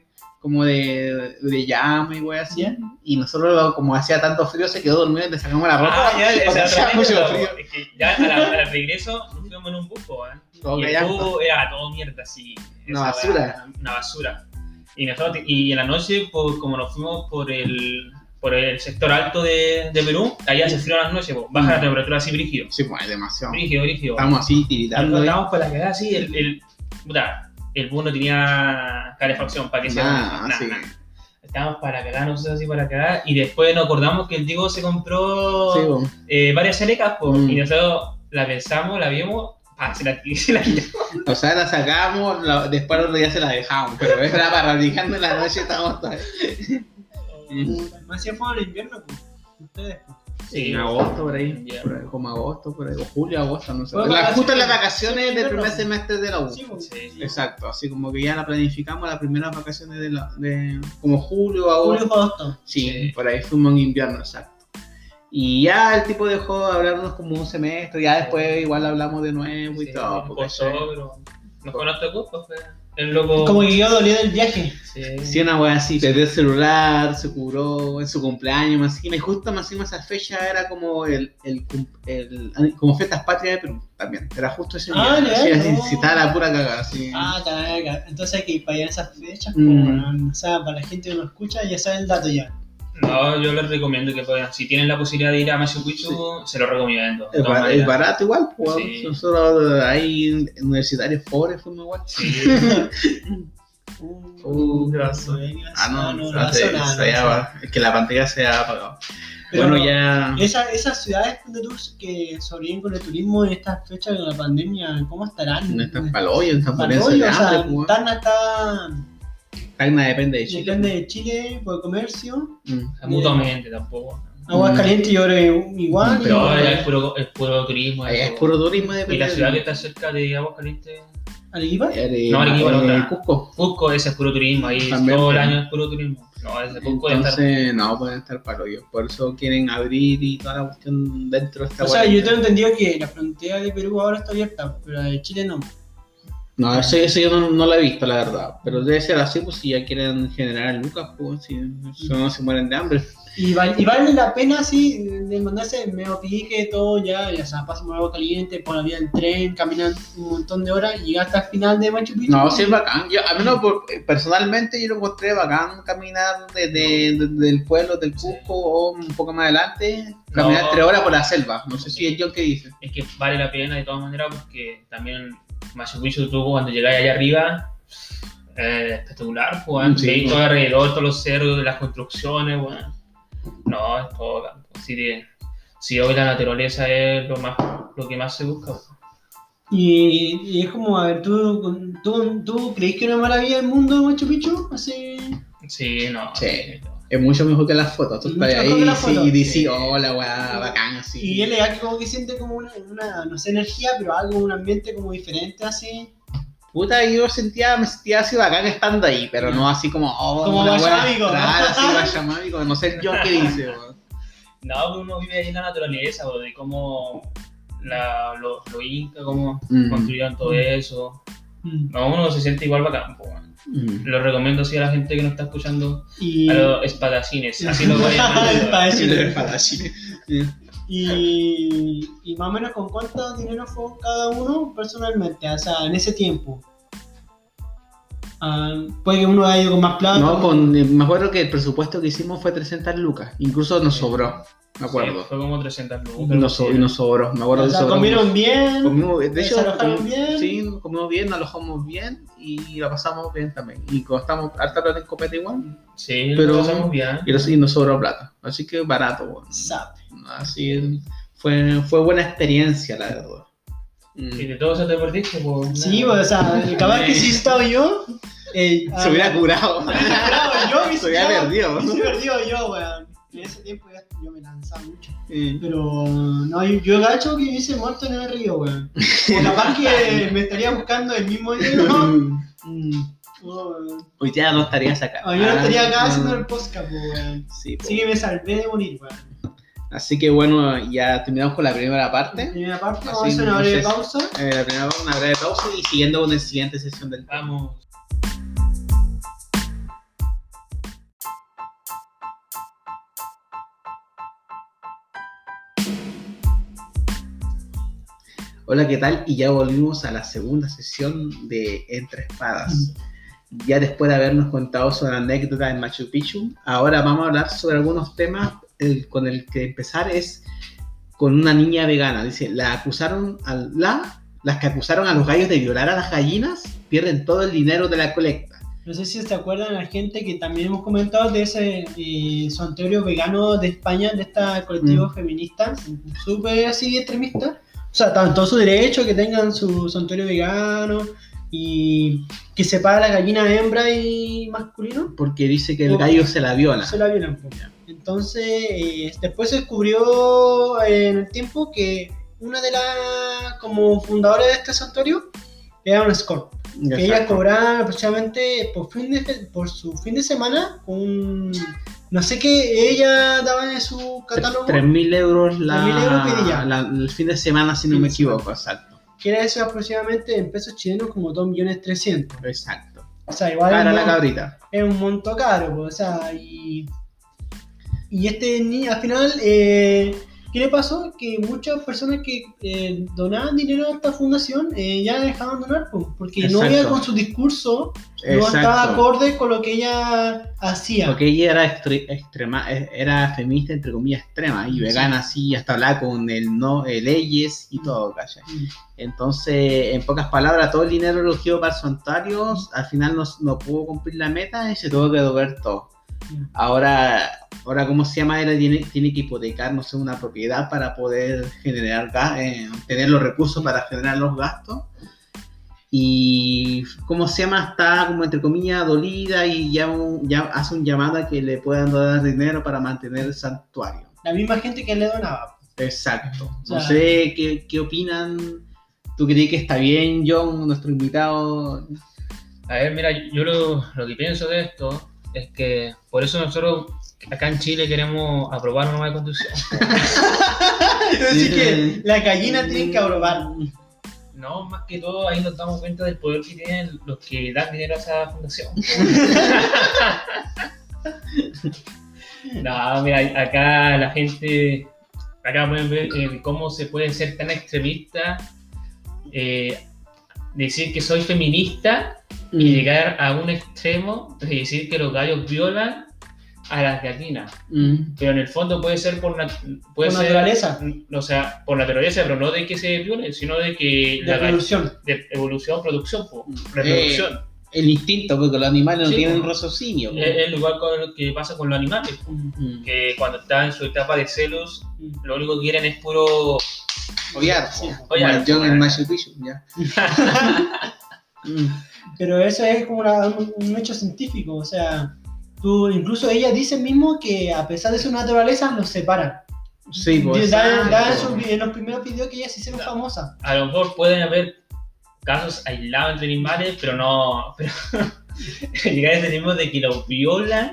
como de, de llama y wey así. ¿Ya? Y nosotros como hacía tanto frío se quedó dormido y le sacamos la ropa. Ah, ya, esa mucho frío. Es que ya a la- al regreso nos fuimos en un bus, po, ¿eh? Todo y el callando. bus era todo mierda así. Una basura. weá, Una basura. Y, nosotros, y en la noche, por, como nos fuimos por el, por el sector alto de, de Perú, allá hace frío las noches, baja la Mm. temperatura así brígido. Sí, pues demasiado. Brígido, brígido. Estamos así tiritando. ahí. Estábamos para la cagada así, el, el, puta, el bus no tenía calefacción para que se Nah, nada, sí. nada. Estábamos para cagar, nosotros así para cagar, y después nos acordamos que el Diego se compró Sí, pues. eh, varias selecas, po, Mm. y nosotros la pensamos, la vimos, ah, se la, (laughs) se la. O sea, la sacamos, la- después el otro día se la dejamos, pero era para en la noche estábamos todos. Mm. Más si fue el invierno, pues. Ustedes, pues. Sí, en agosto por ahí, Ya. por ahí, como agosto, por ahí, o julio, agosto, no sé. La- vacaciones. justo en las vacaciones del primer semestre de la U. Sí, pues. Sí. Exacto, así como que ya la planificamos las primeras vacaciones de, la, de como julio, Julio, agosto. agosto. Sí, Sí. por ahí fuimos en invierno, exacto. Y ya el tipo dejó de hablarnos como un semestre, ya después igual hablamos de nuevo y Sí, todo. nos pero no el loco. Como que yo dolía del viaje. Sí. Sí, una wea así, perdió el celular, se curó en su cumpleaños, más y justo más encima esa fecha era como el, el, el- como fiestas patrias de Perú también, era justo ese día, Ah, así, legal, así, no. si estaba la pura cagada, así. Ah. Entonces hay que ir para allá en esas fechas. Mm. pues, weón. O sea, para la gente que nos escucha ya sabe el dato ya. No, yo les recomiendo que puedan. Si tienen la posibilidad de ir a Machu Picchu, se lo recomiendo. es, bar- barato igual, pues, Sí. nosotros ahí universitarios pobres fuimos igual. Sí. (laughs) Uh, razón. Ah, no, no, no, no, se- es que la pantalla se ha apagado. Pero bueno, ya... Esa, esas ciudades de tours que sobreviven con el turismo en estas fechas de la pandemia, ¿cómo estarán? No están están o sea, pues. Tacna está Tacna depende de Chile. depende de Chile por comercio. Mm. Mutuamente tampoco. Aguascalientes yo creo igual. Pero y- ahora es puro, es puro turismo. Ahí es puro turismo Y depende la ciudad que de... está cerca de Aguascalientes, ¿Arequipa? Eh, No, Arequipa, la eh, otra. Cusco. Cusco, ese es puro turismo. Ahí También, todo el año es puro turismo. No, ese Cusco debe estar. Entonces, no, pueden estar paloyos. Por eso quieren abrir y toda la cuestión dentro de esta O sea, yo tengo entendido que la frontera de Perú ahora está abierta, pero la de Chile no. No, eso, eso yo no, no lo he visto, la verdad. Pero debe ser así, pues si ya quieren generar lucas, pues si, no se mueren de hambre. Y, val- y vale la pena así de mandarse medio pique, todo ya, ya sea, pasamos agua caliente, por la vía del tren, caminan un montón de horas y llegar hasta el final de Machu Picchu. No, sí es bacán. Yo, a menos por- eh, personalmente yo lo encontré bacán caminar desde desde el pueblo del Cusco o un poco más adelante, caminar No. tres horas por la selva. No sé si es yo que dice. Es que vale la pena de todas maneras porque también Machu Picchu tú cuando llegáis allá arriba eh, espectacular, pues, Sí, veis pues. todo alrededor, todos los cerros, las construcciones, bueno. No, es todo. Así que, si hoy la naturaleza es lo más lo que más se busca. pues. Y, y es como, a ver, ¿tú, tú, tú crees que es una maravilla el mundo Machu Picchu? Así... Sí, no. Sí. Es mucho mejor que las fotos. Tú Es estás ahí fotos. y dices, Sí. oh, la weá, bacán, así. Y él es que como que siente como una, una, no sé, energía, pero algo, un ambiente como diferente así. Puta, yo sentía, me sentía así bacán estando ahí, pero no así como, oh, Como una weá- guayamámico. Claro, sí, guayamámico, (laughs) no sé yo qué dice, weón. No, pues uno vive ahí en la naturaleza, pues, de cómo la, los los incas, cómo Mm. construyeron todo eso. Mm. No, uno se siente igual bacán. pues, bueno. Mm. Lo recomiendo así a la gente que nos está escuchando, Y, a los espadacines, así lo voy a (laughs) espadachines. y, y más o menos con cuánto dinero fue cada uno personalmente, o sea, en ese tiempo. Ah, puede que uno haya ido con más plata. No, con, eh, me acuerdo que el presupuesto que hicimos fue 300 lucas, incluso nos sobró, me acuerdo. Sí, fue como 300 lucas. Nos, so- y nos sobró, me acuerdo o sea, comieron bien. Comimos- de ¿Se hecho, bien? sí, comimos bien, nos alojamos bien y la pasamos bien también. Y costamos harta plata en copete igual, Sí, Pero- lo pasamos bien. y, nos- y nos sobró plata. Así que barato, weón. Sabe. Así fue, fue buena experiencia, la verdad. Y de todo eso te perdiste, pues. Sí, pues, o sea, capaz que si estaba yo. eh, Se hubiera ah, curado. me hubiera curado yo, me Se hubiera perdido. me hubiera perdido yo, weón. En ese tiempo ya yo me lanzaba mucho. Mm. Pero no, yo, yo gacho que hubiese muerto en el río, weón. O capaz que (laughs) me estaría buscando el mismo día, ¿no? (laughs) Mm. Oh. Hoy ya no estarías acá. O yo no estaría acá Ah, haciendo el podcast, pues, weón. Sí, po. Así que me salvé de morir, weón. Así que bueno, ya terminamos con la primera La parte. primera parte, vamos a hacer una breve pausa. Eh, la primera una breve pausa y siguiendo con la siguiente sesión del Vamos. Hola, ¿qué tal? Y ya volvimos a la segunda sesión de Entre Espadas. Ya después de habernos contado sobre la anécdota en Machu Picchu, ahora vamos a hablar sobre algunos temas. El, con el que empezar es con una niña vegana. Dice, la acusaron a la, las que acusaron a los gallos de violar a las gallinas pierden todo el dinero de la colecta. No sé si se acuerdan la gente que también hemos comentado de ese eh, santuario vegano de España, de esta colectivo Mm. feminista, súper así extremista. O sea, estaban todo su derecho que tengan su santuario vegano y que separa la gallina hembra y masculino. Porque dice que el gallo se la viola. Se la violan. pues. Entonces, eh, después se descubrió en el tiempo que una de las como fundadoras de este santuario era una escort. que ella cobraba aproximadamente por, fin de, por su fin de semana un no sé qué ella daba en su catálogo 3.000 euros, la, 3.000 euros la- el fin de semana, si no me equivoco, exacto. que era eso aproximadamente en pesos chilenos como 2 millones 300 Exacto. o sea igual Cara la cabrita. es un monto caro pues, o sea y y este ni al final eh, ¿Qué le pasó? Que muchas personas que eh, donaban dinero a esta fundación eh, ya dejaban donar, porque no iba con su discurso, no estaba acorde con lo que ella hacía. Porque ella era extre- extrema, eh, era feminista entre comillas extrema y vegana así, hasta hablaba con el no eh, leyes y todo, ¿cachai? Mm. Entonces, en pocas palabras, todo el dinero elogido para santuario, al final no, no pudo cumplir la meta y se tuvo que devolver todo. Ahora, ahora ¿cómo se llama? Ella tiene, tiene que hipotecar, no sé, una propiedad para poder generar gas, eh, tener los recursos para generar los gastos. Y, ¿cómo se llama? Está como entre comillas dolida y ya, un- ya hace un llamado a que le puedan dar dinero para mantener el santuario. La misma gente que le donaba. Exacto. O No sea- sé qué, qué opinan. ¿Tú crees que está bien, John, nuestro invitado? A ver, mira, yo lo, lo que pienso de esto es que por eso nosotros acá en Chile queremos aprobar una nueva constitución. (laughs) Así que la gallina tiene que aprobar. No, más que todo ahí nos damos cuenta del poder que tienen los que dan dinero a esa fundación. (laughs) No, mira, acá la gente, acá pueden ver eh, cómo se puede ser tan extremista, eh, decir que soy feminista y Mm. llegar a un extremo de decir que los gallos violan a las gallinas. Mm. Pero en el fondo puede ser por, nat- puede Por ser, naturaleza. O sea, por naturaleza, pero no de que se violen, sino de que De la evolución. de evolución, producción, po, Mm. reproducción. El instinto, porque los animales no Sí, tienen po. raciocinio. Es, es igual con lo que pasa con los animales, Mm. que cuando están en su etapa de celos, lo único que quieren es puro Odiar, Sí. po. como Odiar, el John en Machu Picchu, ya. (laughs) (laughs) Pero eso es como una- un, hecho científico, o sea, tú, incluso ella dice mismo que a pesar de su naturaleza los separan. Sí, pues. Da- da en, sus los primeros videos que ella se hicieron famosa. a lo mejor pueden haber casos aislados entre animales, pero no. Pero (laughs) llegar a ese nivel de que los violan.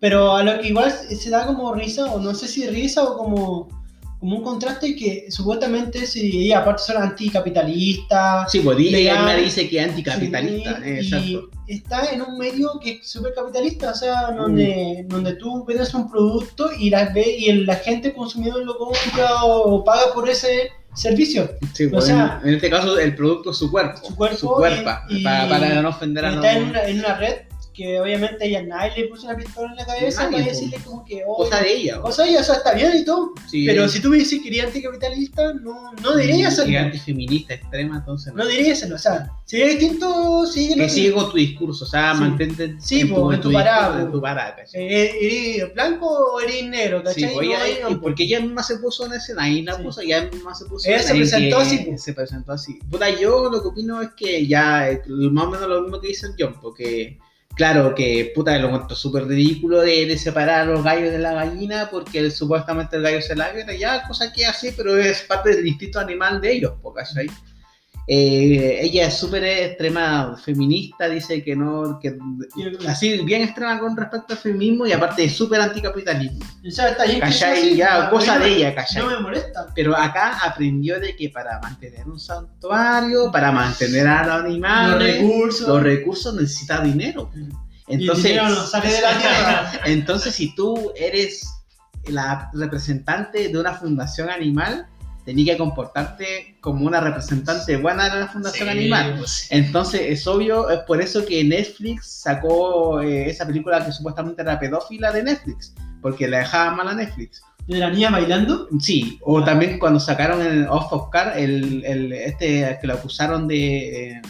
Pero a lo que igual se da como risa, o no sé si risa o como, como un contraste que supuestamente si ella aparte son anticapitalistas. Sí, pues ella dice que es anticapitalista. Sí, eh, exacto. está en un medio que es súper capitalista, o sea, donde, donde tú vendes un producto y la, ve, y el- la gente consumidor lo compra o paga por ese servicio. Sí, pues, o sea- en, en este caso, el producto es su cuerpo. Su cuerpo Su y- y- para, para no ofender a los. Está en una, en una red que obviamente ella nadie le puso una pistola en la cabeza para decirle como que... oh, Cosa de ella. O sea, o sea, está bien y todo, Sí, pero si tú me dices que eres anticapitalista, no, no dirías Y hacerlo. antifeminista extrema, entonces. No dirías hacerlo, o sea, si eres distinto, sigue Que sigue con tu discurso, o sea, Sí. mantente Sí, po, en tu parada, discurso, en tu parada, ¿cachai? Eh, ¿Eres blanco o eres negro? Sí, ¿Cachai? No, ella- no, y po. porque ella misma se puso en escena, ahí la Sí. puso, ella misma se puso Ella en se presentó que así. Se presentó así. Puta, yo lo que opino es que ya, eh, más o menos lo mismo que dice el John, porque, claro, que puta, lo encuentro súper ridículo de, de separar los gallos de la gallina, porque supuestamente el gallo se la ya, cosa que así, pero es parte del instinto animal de ellos, ¿cachai? Eh, ella es súper extrema feminista, dice que no, que así bien extrema con respecto al feminismo y aparte es súper anticapitalismo. Sea, está así, Ya, cosa de ella, ¿cachai? No me molesta. Pero acá aprendió de que para mantener un santuario, para mantener a los Los animales, recursos. los recursos necesita dinero. y Entonces, dinero no sale de la (laughs) tierra. entonces si tú eres la representante de una fundación animal, tenés que comportarte como una representante buena de la fundación Sí, animal. pues, Entonces es obvio, es por eso que Netflix sacó eh, esa película que supuestamente era pedófila de Netflix, porque la dejaban mal a Netflix. ¿De la niña bailando? Sí, o también cuando sacaron el Off of Car, el, el- este que lo acusaron de eh,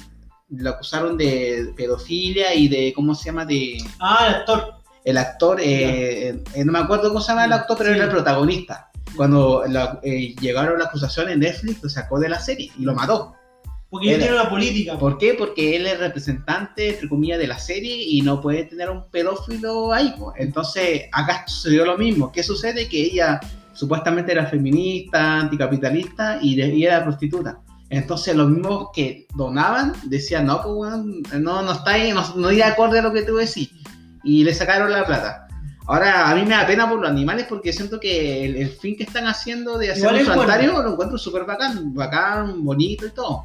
lo acusaron de pedofilia y de cómo se llama de Ah, el actor. el actor eh, eh, no me acuerdo cómo se llama el actor, pero Sí. era el protagonista. Cuando la- eh, llegaron la acusación en Netflix, lo sacó de la serie y lo mató. Porque él tiene una política. ¿Por qué? Porque él es representante, entre comillas, de la serie y no puede tener un pedófilo ahí. pues. Entonces, acá sucedió lo mismo. ¿Qué sucede? Que ella supuestamente era feminista, anticapitalista y, de- y era prostituta. Entonces, los mismos que donaban decían, no, pues, no, no está ahí, no, no iba acorde a lo que tú decís. Y le sacaron la plata. Ahora, a mí me da pena por los animales porque siento que el, el fin que están haciendo de hacer un es bueno. santuario lo encuentro súper bacán, bacán, bonito y todo.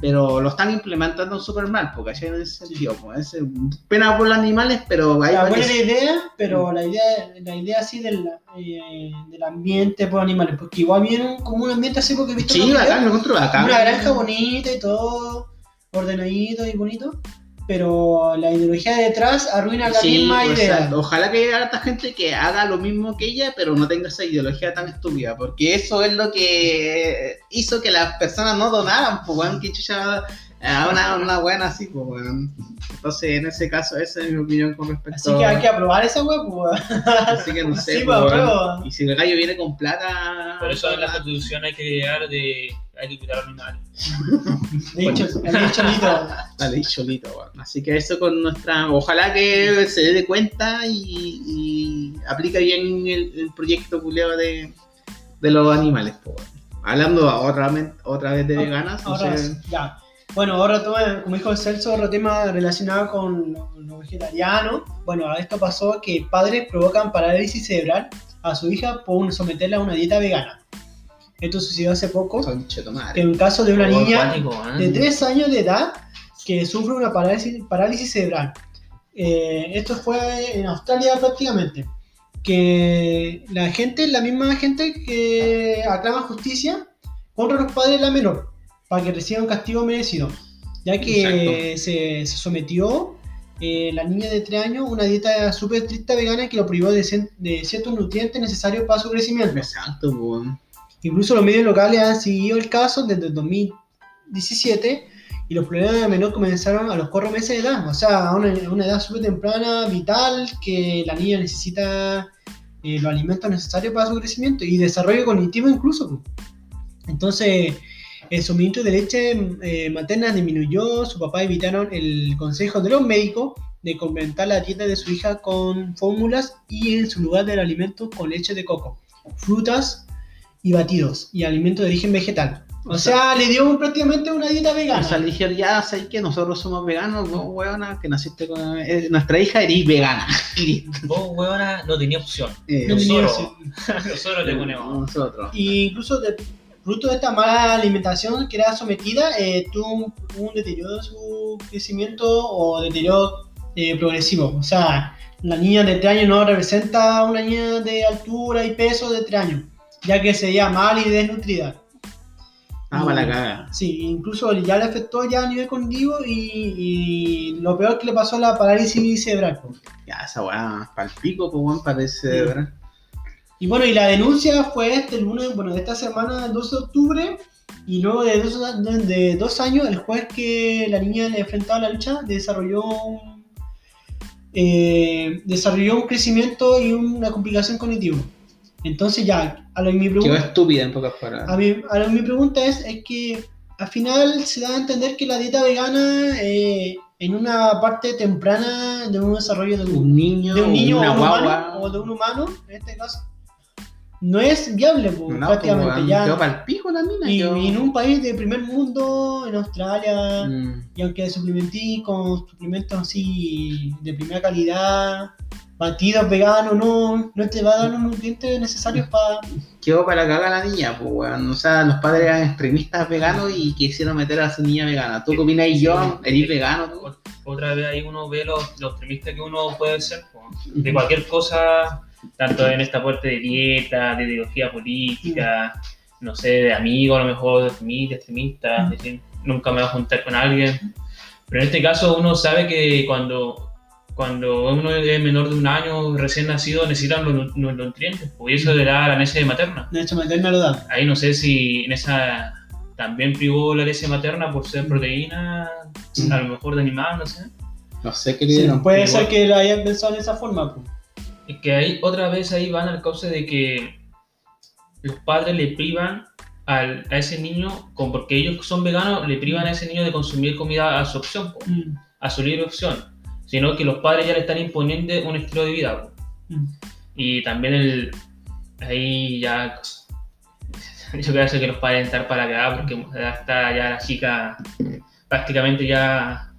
Pero lo están implementando súper mal, porque hay en ese sentido, pues, es pena por los animales, pero hay La buena idea, pero la idea, la idea así del, eh, del ambiente por animales, porque igual viene como un ambiente así porque he visto Sí, bacán, lo encuentro bacán. una granja bonita y todo, ordenadito y bonito, pero la ideología detrás arruina la Sí, misma idea. exacto. ojalá que haya harta gente que haga lo mismo que ella, pero no tenga esa ideología tan estúpida, porque eso es lo que hizo que las personas no donaran, pues, que chucha una, una buena así, pues, weón. Entonces, en ese caso, esa es mi opinión con respecto Así que hay que aprobar esa web, pues. Así que no (laughs) sé, Sí, pues, pues. Y si el gallo viene con plata... Por eso en la constitución hay que llegar de. Hay que cuidar a los el cholito. Dale, (laughs) cholito, weón. Así que eso con nuestra. Ojalá que se dé cuenta y, y aplica bien el, el proyecto culiado de, de los animales, weón. Hablando otra, men- otra vez de veganas, Ahora, sé. ya. Bueno, ahora toma, como dijo Celso, otro tema relacionado con lo, lo vegetariano. Bueno, esto pasó que padres provocan parálisis cerebral a su hija por someterla a una dieta vegana. Esto sucedió hace poco, en un caso de una niña acuático, ¿eh? de 3 años de edad que sufre una parálisis, parálisis cerebral. eh, esto fue en Australia prácticamente, que la gente, la misma gente que aclama justicia contra los padres de la menor, para que reciba un castigo merecido, ya que se, se sometió eh, la niña de 3 años una dieta súper estricta vegana que lo privó de, ciertos nutrientes necesarios para su crecimiento. Exacto, weón. Incluso los medios locales han seguido el caso desde el 2017 y los problemas de la menor comenzaron a los 4 meses de edad, o sea, a una, a una edad súper temprana, vital, que la niña necesita eh, los alimentos necesarios para su crecimiento y desarrollo cognitivo incluso. Entonces, el suministro de leche eh, materna disminuyó, su papá evitaron el consejo de los médicos de complementar la dieta de su hija con fórmulas y en su lugar del alimento con leche de coco, frutas y batidos y alimentos de origen vegetal. O, O sea, le dio prácticamente una dieta vegana. O sea, le dijeron, ya sabes que nosotros somos veganos, vos, weona, que naciste con eh, nuestra hija, eres vegana. (laughs) Vos, weona, no tenía opción. Eh, No tenía Nosotros, opción. (laughs) nosotros le ponemos. nosotros. Y incluso de, fruto de esta mala alimentación que era sometida, eh, tuvo un, un deterioro de su crecimiento o deterioro eh, progresivo. O sea, la niña de 3 años no representa a una niña de altura y peso de 3 años, ya que se veía mal y desnutrida. Ah, para la caga. Sí, incluso ya le afectó ya a nivel cognitivo y, y lo peor que le pasó la parálisis cerebral. Ya, esa weá, pa'l pico, pues, weón, parece, Sí. ¿verdad? Y bueno, y la denuncia fue este lunes, bueno, de esta semana, el 12 de octubre, y luego de dos, de, de dos años, el juez que la niña le enfrentaba a la lucha desarrolló un, eh, desarrolló un crecimiento y una complicación cognitiva. Entonces ya, a lo que mi Quedó pregunta, estúpida en pocas palabras. a mi, a lo que mi pregunta es, es que al final se da a entender que la dieta vegana eh, en una parte temprana de un desarrollo de un, Un niño, de un niño o, un humano, o de un humano, en este caso, no es viable, po, No, prácticamente. pues, ya, pico la mina. y, en un país de primer mundo, en Australia, Mm. y aunque suplementí con suplementos así de primera calidad, batidos veganos, no, no te va a dar los nutrientes necesarios para... quedó para cagar a la niña, pues, weón. O sea, los padres eran extremistas veganos y quisieron meter a su niña vegana. ¿Tú qué opinas, Sí. yo? ¿Eres vegano tú? Ot- Otra vez ahí uno ve los, los extremistas que uno puede ser po, de cualquier cosa, tanto en esta parte de dieta, de ideología política, no sé, de amigos a lo mejor, de familia, extremistas, es decir, nunca me voy a juntar con alguien. Pero en este caso uno sabe que cuando, cuando uno es menor de un año, recién nacido, necesitan los, los nutrientes, pues y eso le da la leche materna. De hecho, materna lo da. Ahí no sé si en esa también privó la leche materna por ser proteína, Mm. a lo mejor de animal, no sé. No sé qué le Sí, puede ser que lo hayan pensado en esa forma. po. Es que ahí otra vez ahí van al cauce de que los padres le privan al- a ese niño, con, porque ellos son veganos, le privan a ese niño de consumir comida a su opción, po, Mm, a su libre opción, sino que los padres ya le están imponiendo un estilo de vida. mm. Y también el, ahí ya, (laughs) yo creo que los padres están para cagar porque ya está ya la chica prácticamente ya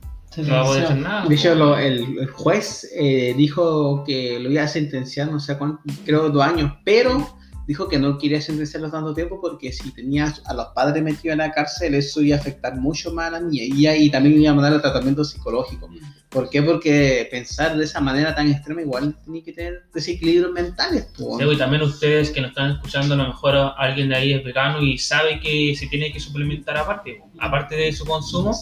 no va a poder hacer nada. De hecho, po. lo- el, el juez eh, dijo que lo iba a sentenciar, no sé cuánto, creo dos años, pero dijo que no quería sentenciarlo tanto tiempo porque si tenía a los padres metidos en la cárcel, eso iba a afectar mucho más a la niña y, ahí también iba a mandar a tratamiento psicológico. ¿Por qué? Porque pensar de esa manera tan extrema igual tiene que tener desequilibrios mentales. Sí, y también ustedes que nos están escuchando, a lo mejor alguien de ahí es vegano y sabe que se tiene que suplementar aparte. Aparte de su consumo,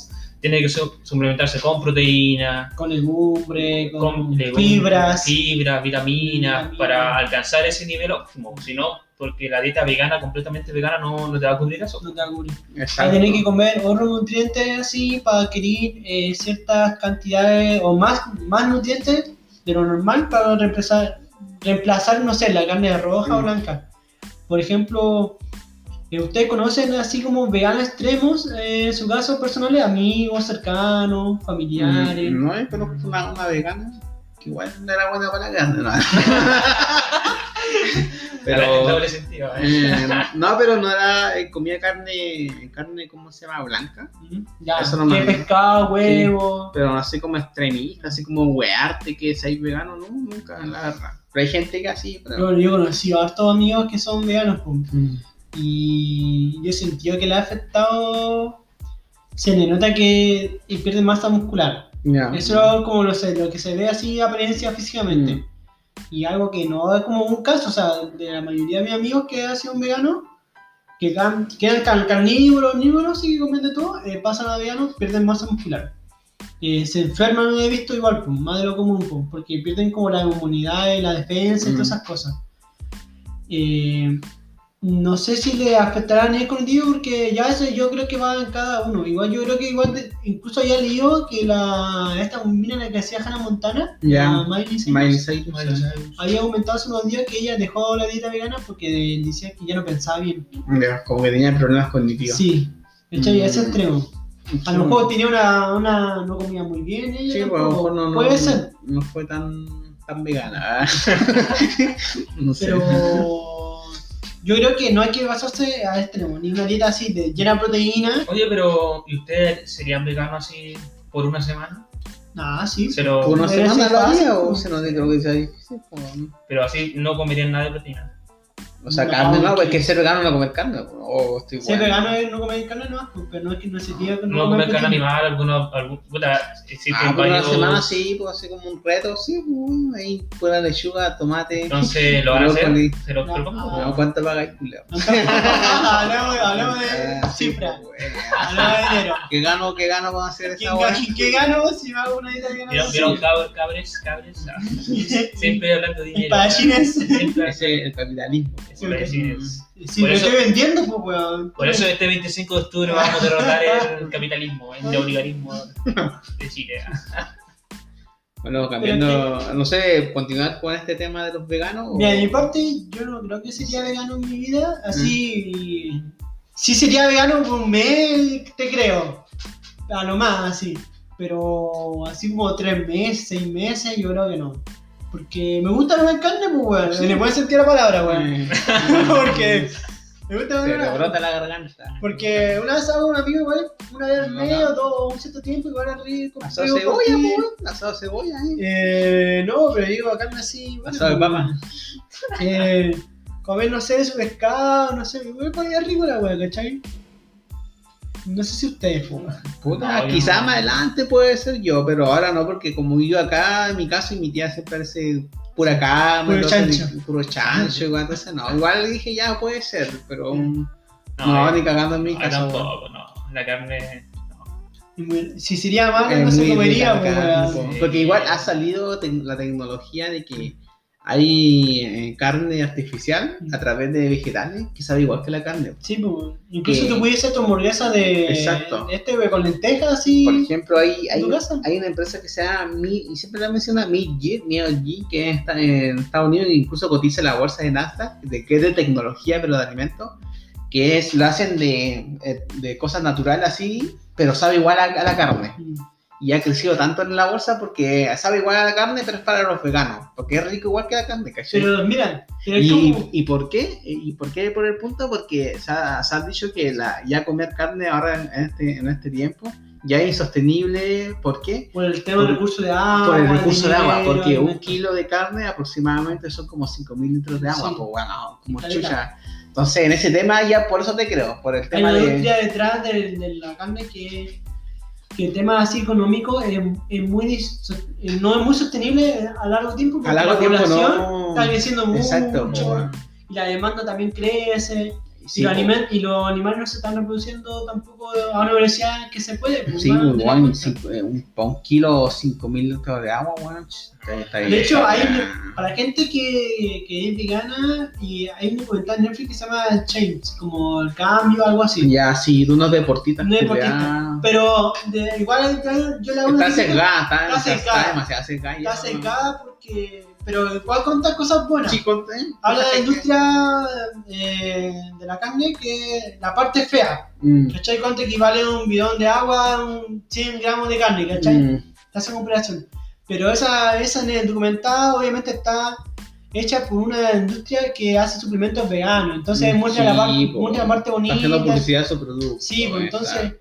tiene que su- suplementarse con proteína, Con legumbre, con, fibras. fibras, vitaminas, para alcanzar ese nivel óptimo. Si no, porque la dieta vegana, completamente vegana, no, no te va a cubrir eso. No te va a cubrir. Exacto. A tener que comer otros nutrientes así para adquirir eh, ciertas cantidades o más, más nutrientes de lo normal para reemplazar, reemplazar no sé, la carne roja o Mm. blanca. Por ejemplo, ¿ustedes conocen así como veganos extremos, eh, en su caso personales, amigos cercanos, familiares? Mm, No, pero una, una vegana que igual no era buena para la carne. ¿no? (laughs) Pero, doble sentido. ¿eh? eh, no, pero no era, eh, comía carne, carne, ¿cómo se llama? Blanca. Mm, Ya, Eso no que me- pescado, huevo. Pero no así como extremista, así como wearte que seáis vegano, no, nunca, la verdad. Pero hay gente que así, pero... Yo, yo conocí a hartos amigos que son veganos, pues. Mm. Y yo he sentido que le ha afectado. Se le nota que pierde masa muscular. Eso es como lo, se- lo que se ve así apariencia físicamente. Mm. Y algo que no es como un caso, o sea, de la mayoría de mis amigos que han sido veganos, que can- quedan car- carnívoros, omnívoros y que comen de todo, eh, pasan a veganos, pierden masa muscular. Eh, se enferman, he visto igual, pues, más de lo común, pues, porque pierden como la inmunidad la defensa y Mm. todas esas cosas. Eh, no sé si le afectará a nivel cognitivo porque ya eso yo creo que va en cada uno. Igual yo creo que igual, de- incluso había leído que la, esta mina la que hacía Hannah Montana, Ya. la Miley Cyrus, Miley Cyrus, Miley sí. Cyrus. había aumentado hace unos días que ella dejó la dieta vegana porque decía que ya no pensaba bien. Ya, Como que tenía problemas cognitivos. Sí, ¿cachai? Mm. A ese extremo. A lo mejor tenía una, una no comía muy bien ella. Sí, pues a lo mejor no, no, Puede ser, no fue tan, tan vegana. (laughs) (laughs) no sé. pero yo creo que no hay que basarse a extremo, ni una dieta así de llena de proteína. Oye, pero ¿y ustedes serían veganos así por una semana? Nada, sí. Pero, ¿Por una semana lo haría o se no creo que sea difícil? pues, ¿no? pero así no comerían nada de proteína. O sea, No, carne no, que- porque ser vegano no comer carne. pues, O estoy Ser bueno. vegano es no comer carne no, pues, pero no es que no se diga que No comer carne animal, alguno, algún, puta, existen Ah, una varios- semana sí, puedo hacer como un reto, sí, pues, ahí fuera lechuga, tomate. Entonces lo van a hacer, se lo No, propongo. No, ¿Cuánto pagáis, culiao? hablamos, de Ah, cifras, pues, hablamos de dinero. ¿Qué gano, qué gano con hacer ¿Quién, esa ga- ¿Qué gano si me hago una dieta vegana? ¿Vieron, vieron cab- cabres? cabres? Ah, (laughs) Siempre hablando de dinero. Siempre Ese es Sí, Por eso- estoy vendiendo, pues, weón. Por eso este 25 de octubre vamos a derrotar el (laughs) capitalismo, el neoliberalismo de Chile. Bueno, cambiando, no sé, continuar con este tema de los veganos. o- Mira, de mi parte, yo no creo que sería vegano en mi vida. Así. Sí sería vegano por un mes, te creo. A lo más, así. Pero así como tres meses, seis meses, yo creo que no. Porque me gusta comer carne, pues, weón. Sí. Le pueden sentir la palabra, weón. (laughs) Porque. Me gusta Se comer carne. brota la garganta. Porque una vez hago un amigo igual, una vez al No, mes no. o dos, un cierto tiempo, igual al rico. Asado rico, cebolla, pues, asado cebolla, eh. Eh, no, pero digo carne así. Bueno, Asado de papa. eh, comer, no sé, su pescado, no sé, me ponía rico la wea, ¿cachai? No sé si ustedes fuman. Puta, No, quizá yo no. más adelante puede ser yo, pero ahora no, porque como yo acá, en mi caso, y mi tía siempre hace pura cama, Puro chancho. puro chancho, igual, entonces no, igual dije ya puede ser, pero No, no, ni cagando en mi ah, caso. tampoco, no. La carne. Si sería malo, no se comería. Porque igual ha salido la tecnología de que hay eh, carne artificial a través de vegetales que sabe igual que la carne. Sí, pues. Incluso Que- tú puedes hacer tu hamburguesa de. Exacto. este, con lentejas así. Por ejemplo, hay, hay, hay una empresa que se llama Mi, y siempre la menciona Midget, G, que está en Estados Unidos e incluso cotiza en la bolsa de Nasdaq, de, que es de tecnología, pero de alimentos, que es, lo hacen de, eh, de cosas naturales así, pero sabe igual a, a la carne. Mm. Y ha crecido tanto en la bolsa porque sabe igual a la carne, pero es para los veganos, porque es rico igual que la carne, ¿cachai? Pero es ¿Y, como. ¿Y por qué? ¿Y por qué por el punto? Porque se ha, se ha dicho que la, ya comer carne ahora en, este, en este tiempo ya es insostenible. ¿Por qué? Por el tema del por- recurso de agua. por el recurso de agua, dinero, porque un kilo de carne aproximadamente son como 5.000 litros de agua, Sí. pues bueno, como Caleta. chucha. Entonces, en ese tema ya por eso te creo, por el Hay tema una de... industria detrás de, de la carne que, que el tema así económico es, es muy eh, no es muy sostenible a largo tiempo porque A largo la tiempo población no... está creciendo mucho Exacto, bueno. y la demanda también crece Sí, y, los pues. animal- y los animales no se están reproduciendo tampoco a una velocidad que se puede. pues, Sí, de cinco- eh, un, un kilo, 5.000 litros de agua, bueno, está- De hecho, hay para gente que, que es vegana y hay un documental en Netflix que se llama Change, como el cambio, algo así. Ya, sí, de unos deportistas. Culiados. deportistas. Pero de- igual yo- la hago Está sesgada, está, Está está, sesgada. demasiado sesgada. Está ¿no? secada porque. Pero igual cuenta cosas buenas. Sí, conté. Habla de la industria eh, de la carne que la parte fea. Mm, ¿Cachai? ¿Cuánto equivale un bidón de agua, un 100 gramos de carne? ¿Cachai? mm, Esa comparación. Pero esa, esa en el documental obviamente está hecha por una industria que hace suplementos veganos. Entonces Mm, muestra, la, sí, parte, muestra la parte bonita. haciendo publicidad de su producto. Sí, pues eh, entonces.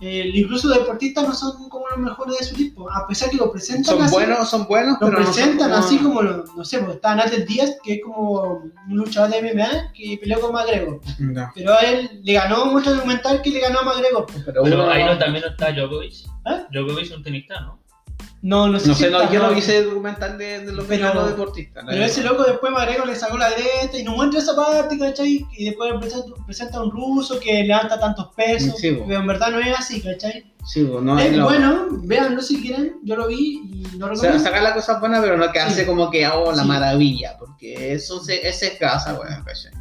Eh, incluso los deportistas no son como los mejores de su tipo, a pesar que lo presentan Son así, buenos, son buenos, lo pero no son presentan como- así como, lo- no sé, pues está Nate Díaz, que es como un luchador de MMA que peleó con McGregor, No, pero a él le ganó mucho documental que le ganó a McGregor. pues. pero Pero uno- ahí no, también no está Djokovic. ¿Eh? Djokovic es un tenista, ¿no? No, no sé No si sé, no, yo no vi ese documental de, de los veganos deportistas. Pero ese loco después Marego le sacó la cresta y nos muestra esa parte, ¿cachai? Y después presenta, presenta a un ruso que levanta tantos pesos. Sí, bo. pero en verdad no es así, ¿cachai? Sí, pues, no, es lo- bueno, véanlo si quieren. Yo lo vi y lo O sea, recomiendo. sacar las cosas buenas, pero no que hace Sí. como que hago la Sí. maravilla, porque eso se, ese es casa, bueno, ¿cachai?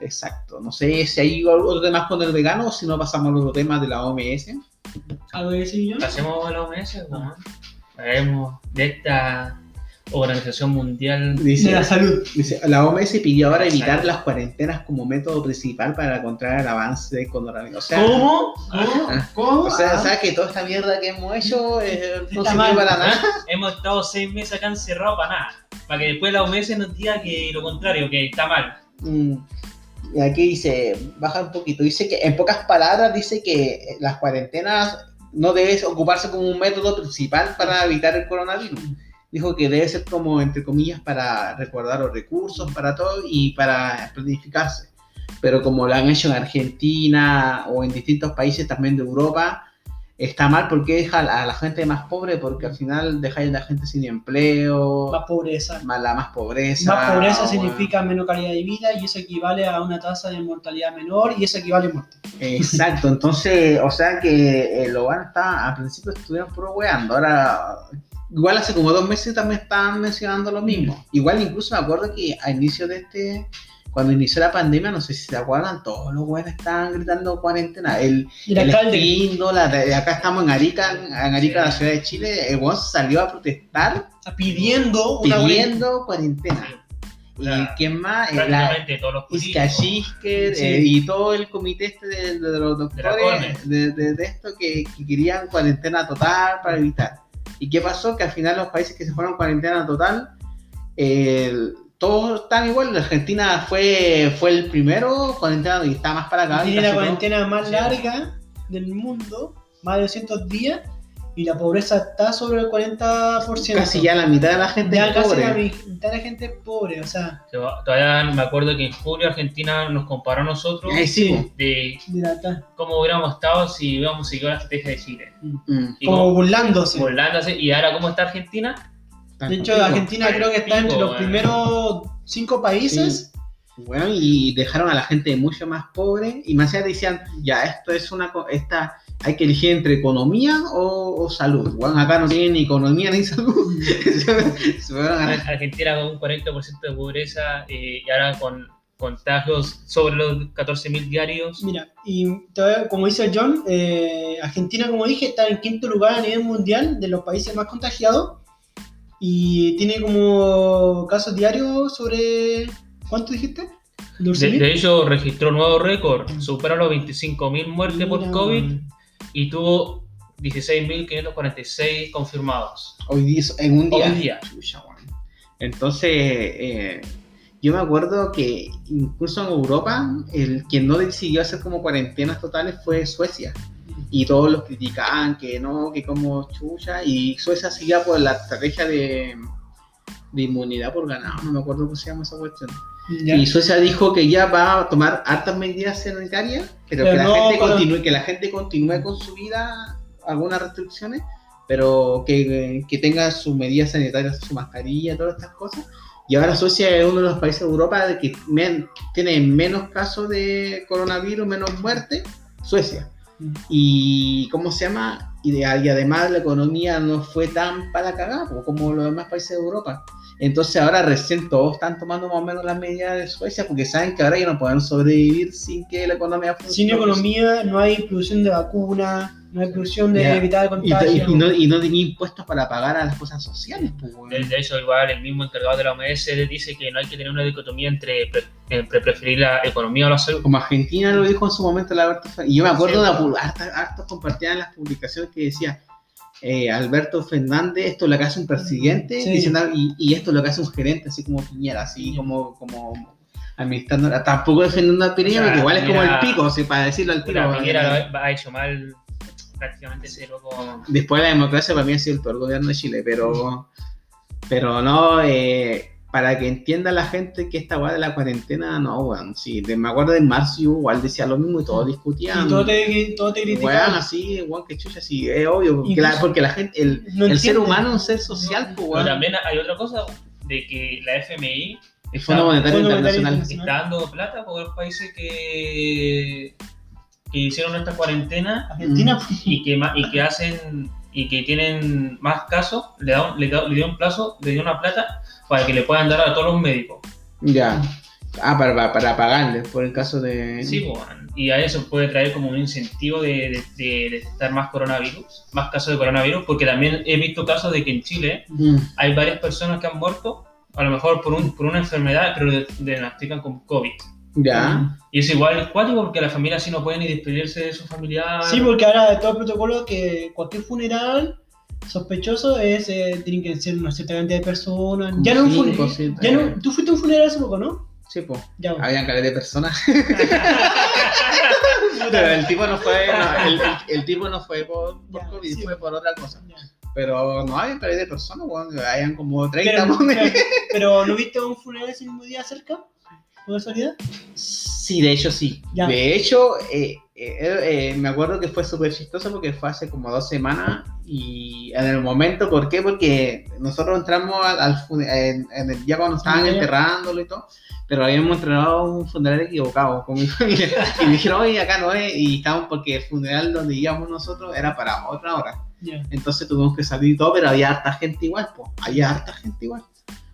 Exacto. No sé si hay otro tema con el vegano o si no pasamos a otro tema de la OMS. ¿Algo que decir yo? A la OMS, ¿no? Hablemos de esta Organización Mundial. De la salud. dice, la OMS pidió ahora evitar las cuarentenas como método principal para controlar el avance del coronavirus. O sea, ¿Cómo? ¿Cómo? ¿Cómo? O sea, Ah. sea, que toda esta mierda que hemos hecho eh, no Está sirve mal. para nada. Hemos estado seis meses acá encerrados para nada. Para que después la OMS nos diga que lo contrario, que está mal. Mm, aquí dice, baja un poquito, dice que en pocas palabras dice que las cuarentenas no debe ocuparse como un método principal para evitar el coronavirus. Dijo que debe ser como, entre comillas, para recordar los recursos, para todo y para planificarse. Pero como lo han hecho en Argentina o en distintos países también de Europa, está mal porque deja a la gente más pobre, porque al final deja a la gente sin empleo, Más pobreza. más, la más pobreza. Más pobreza significa menos calidad de vida y eso equivale a una tasa de mortalidad menor y eso equivale a muerte. Exacto, entonces, o sea que eh, lo van a estar, al principio estuvieron puro weando, ahora, igual hace como dos meses también estaban mencionando lo mismo. Igual incluso me acuerdo que a inicio de este, cuando inició la pandemia, no sé si se acuerdan, todos los weones estaban gritando cuarentena. El, el el de- acá estamos en Arica, en Arica, Sí. la ciudad de Chile, el weón salió a protestar pidiendo una pidiendo cuarentena. ¿Y quién más? Eh, la- Prácticamente todos los políticos. Iscashisque Sí. eh, y todo el comité este de, de los doctores de, esto que, que querían cuarentena total para evitar. ¿Y qué pasó? Que al final los países que se fueron cuarentena total, eh, todos están igual. La Argentina fue, fue el primero, cuarentena y está más para acá. Tiene la casi todo- cuarentena más Sí. larga del mundo, más de 200 días, y la pobreza está sobre el 40%. Casi ya la mitad de la gente Ya es casi pobre. la mitad de la gente es pobre, o sea, Todavía me acuerdo que en julio Argentina nos comparó a nosotros sí, de está cómo hubiéramos estado si hubiéramos seguido la estrategia de Chile. Mm, como como burlándose. burlándose. ¿Y ahora cómo está Argentina? De hecho, pico. Argentina creo que está entre los eh. primeros cinco países. Bueno, y dejaron a la gente mucho más pobre y más allá decían, ya, esto es una, esta, hay que elegir entre economía o, o salud. Bueno, acá no tienen ni economía ni salud. (laughs) Se fueron a- Argentina con un 40% de pobreza eh, y ahora con contagios sobre los 14.000 diarios. Mira, y todavía, como dice John, eh, Argentina, como dije, está en quinto lugar a nivel mundial de los países más contagiados y tiene como casos diarios sobre. ¿Cuánto dijiste? De, 12.000. de hecho, registró nuevo récord, superó los 25.000 muertes por COVID y tuvo 16.546 confirmados. Hoy día, en un día. Hoy día. Entonces, eh, yo me acuerdo que incluso en Europa, el quien no decidió hacer como cuarentenas totales fue Suecia. Y todos los criticaban que no, que como chucha. Y Suecia seguía por la estrategia de, de inmunidad por ganado, no me acuerdo cómo se llama esa cuestión. Ya. Y Suecia dijo que ya va a tomar hartas medidas sanitarias, pero, Pero que, la no gente para- continúe, que la gente continúe con su vida, algunas restricciones, pero que, que tenga sus medidas sanitarias, su mascarilla, todas estas cosas. Y ahora Suecia es uno de los países de Europa que men- tiene menos casos de coronavirus, menos muerte, Suecia. Y ¿cómo se llama? Y, de- y además la economía no fue tan para cagar po, como los demás países de Europa. Entonces ahora recién todos están tomando más o menos las medidas de Suecia porque saben que ahora ya no pueden sobrevivir sin que la economía funcione. Sin economía no hay producción de vacunas, no hay producción de Ya. evitar el Y, contagio. y- y no, y no tenía impuestos para pagar a las cosas sociales. pues, weón. De, hecho, igual el mismo encargado de la OMS dice que no hay que tener una dicotomía entre, pre- entre preferir la economía o la salud. Como Argentina lo dijo en su momento la Alberto Fernández. Y yo me acuerdo Sí, de la hartas, hartas compartían las publicaciones que decía eh, Alberto Fernández, esto es lo que hace un presidente, Sí. diciendo, y, y esto es lo que hace un gerente, así como Piñera, así como, como administrando. Tampoco defendiendo a Piñera, O sea, porque igual es como el pico, así, para decirlo al tiro. La. Piñera ha hecho mal prácticamente ese loco. Después de la democracia, para mí ha sido el peor gobierno de Chile, pero, pero no, eh, para que entienda la gente que esta weá de la cuarentena, no, weón. Sí, de- me acuerdo de marzo igual decía lo mismo y todos discutían. Y todo te, todo te Weón, critican. así, weón, que chucha, sí, es obvio. Porque, la, porque la gente, el, No el ser humano es un ser social, pues, Pero weón. también hay otra cosa de que la FMI El Fondo Monetario Fondo Monetario Internacional. está dando plata por los países que, que hicieron esta cuarentena Argentina, y que, y que hacen y que tienen más casos, le, da un- le, da- le dio un plazo, le dio una plata para que le puedan dar a todos los médicos. Ya. Ah, para, para, para pagarles por el caso de. Sí, y a eso puede traer como un incentivo de, de, de detectar más coronavirus, más casos de coronavirus, porque también he visto casos de que en Chile Mm, hay varias personas que han muerto, a lo mejor por, un, por una enfermedad, pero diagnostican con COVID. Ya. Y es igual es cuático porque la familia así no puede ni despedirse de su familiar. Sí, porque ahora de todo el protocolo que cualquier funeral sospechoso es eh, tienen que ser una cierta cantidad de personas. Como Ya no, un funeral. Ya no, tú fuiste a un funeral hace poco, ¿no? Sí, pues. Habían caleta de personas. (laughs) Pero el tipo no fue. no, el, el- el tipo no fue por, por Ya, COVID, sí. fue por otra cosa. Ya. Pero no había caleta de personas, weón. Habían como 30 Pero, mones. pero, pero, ¿no viste un funeral ese mismo día cerca? ¿Por casualidad? Sí, de hecho sí. Ya. De hecho, eh, eh, eh, me acuerdo que fue súper chistoso porque fue hace como dos semanas y en el momento, ¿por qué? Porque nosotros entramos al, al en, en el día cuando estaban enterrándolo y todo, pero habíamos entrenado un funeral equivocado con mi familia (laughs) y me dijeron, oye, acá no es, y estábamos porque el funeral donde íbamos nosotros era para otra hora, entonces tuvimos que salir y todo, pero había harta gente igual, pues, había harta gente igual.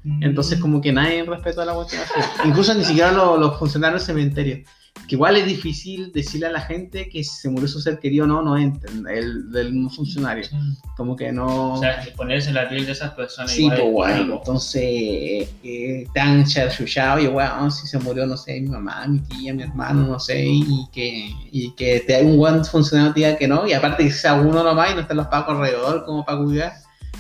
Mm. Entonces como que nadie respetó la cuestión. Incluso ni siquiera los, los funcionarios del cementerio. Que igual es difícil decirle a la gente que si se murió su ser querido o no, no entren, el del funcionario. Como que no... O sea, ponerse en la piel de esas personas sí, igual pues es bueno, entonces eh, tan charchuchado y weón, si se murió, no sé, mi mamá, mi tía, mi hermano, no sé, y que, y que te un buen funcionario te diga que no, y aparte que sea uno nomás y no están los pacos alrededor como para cuidar.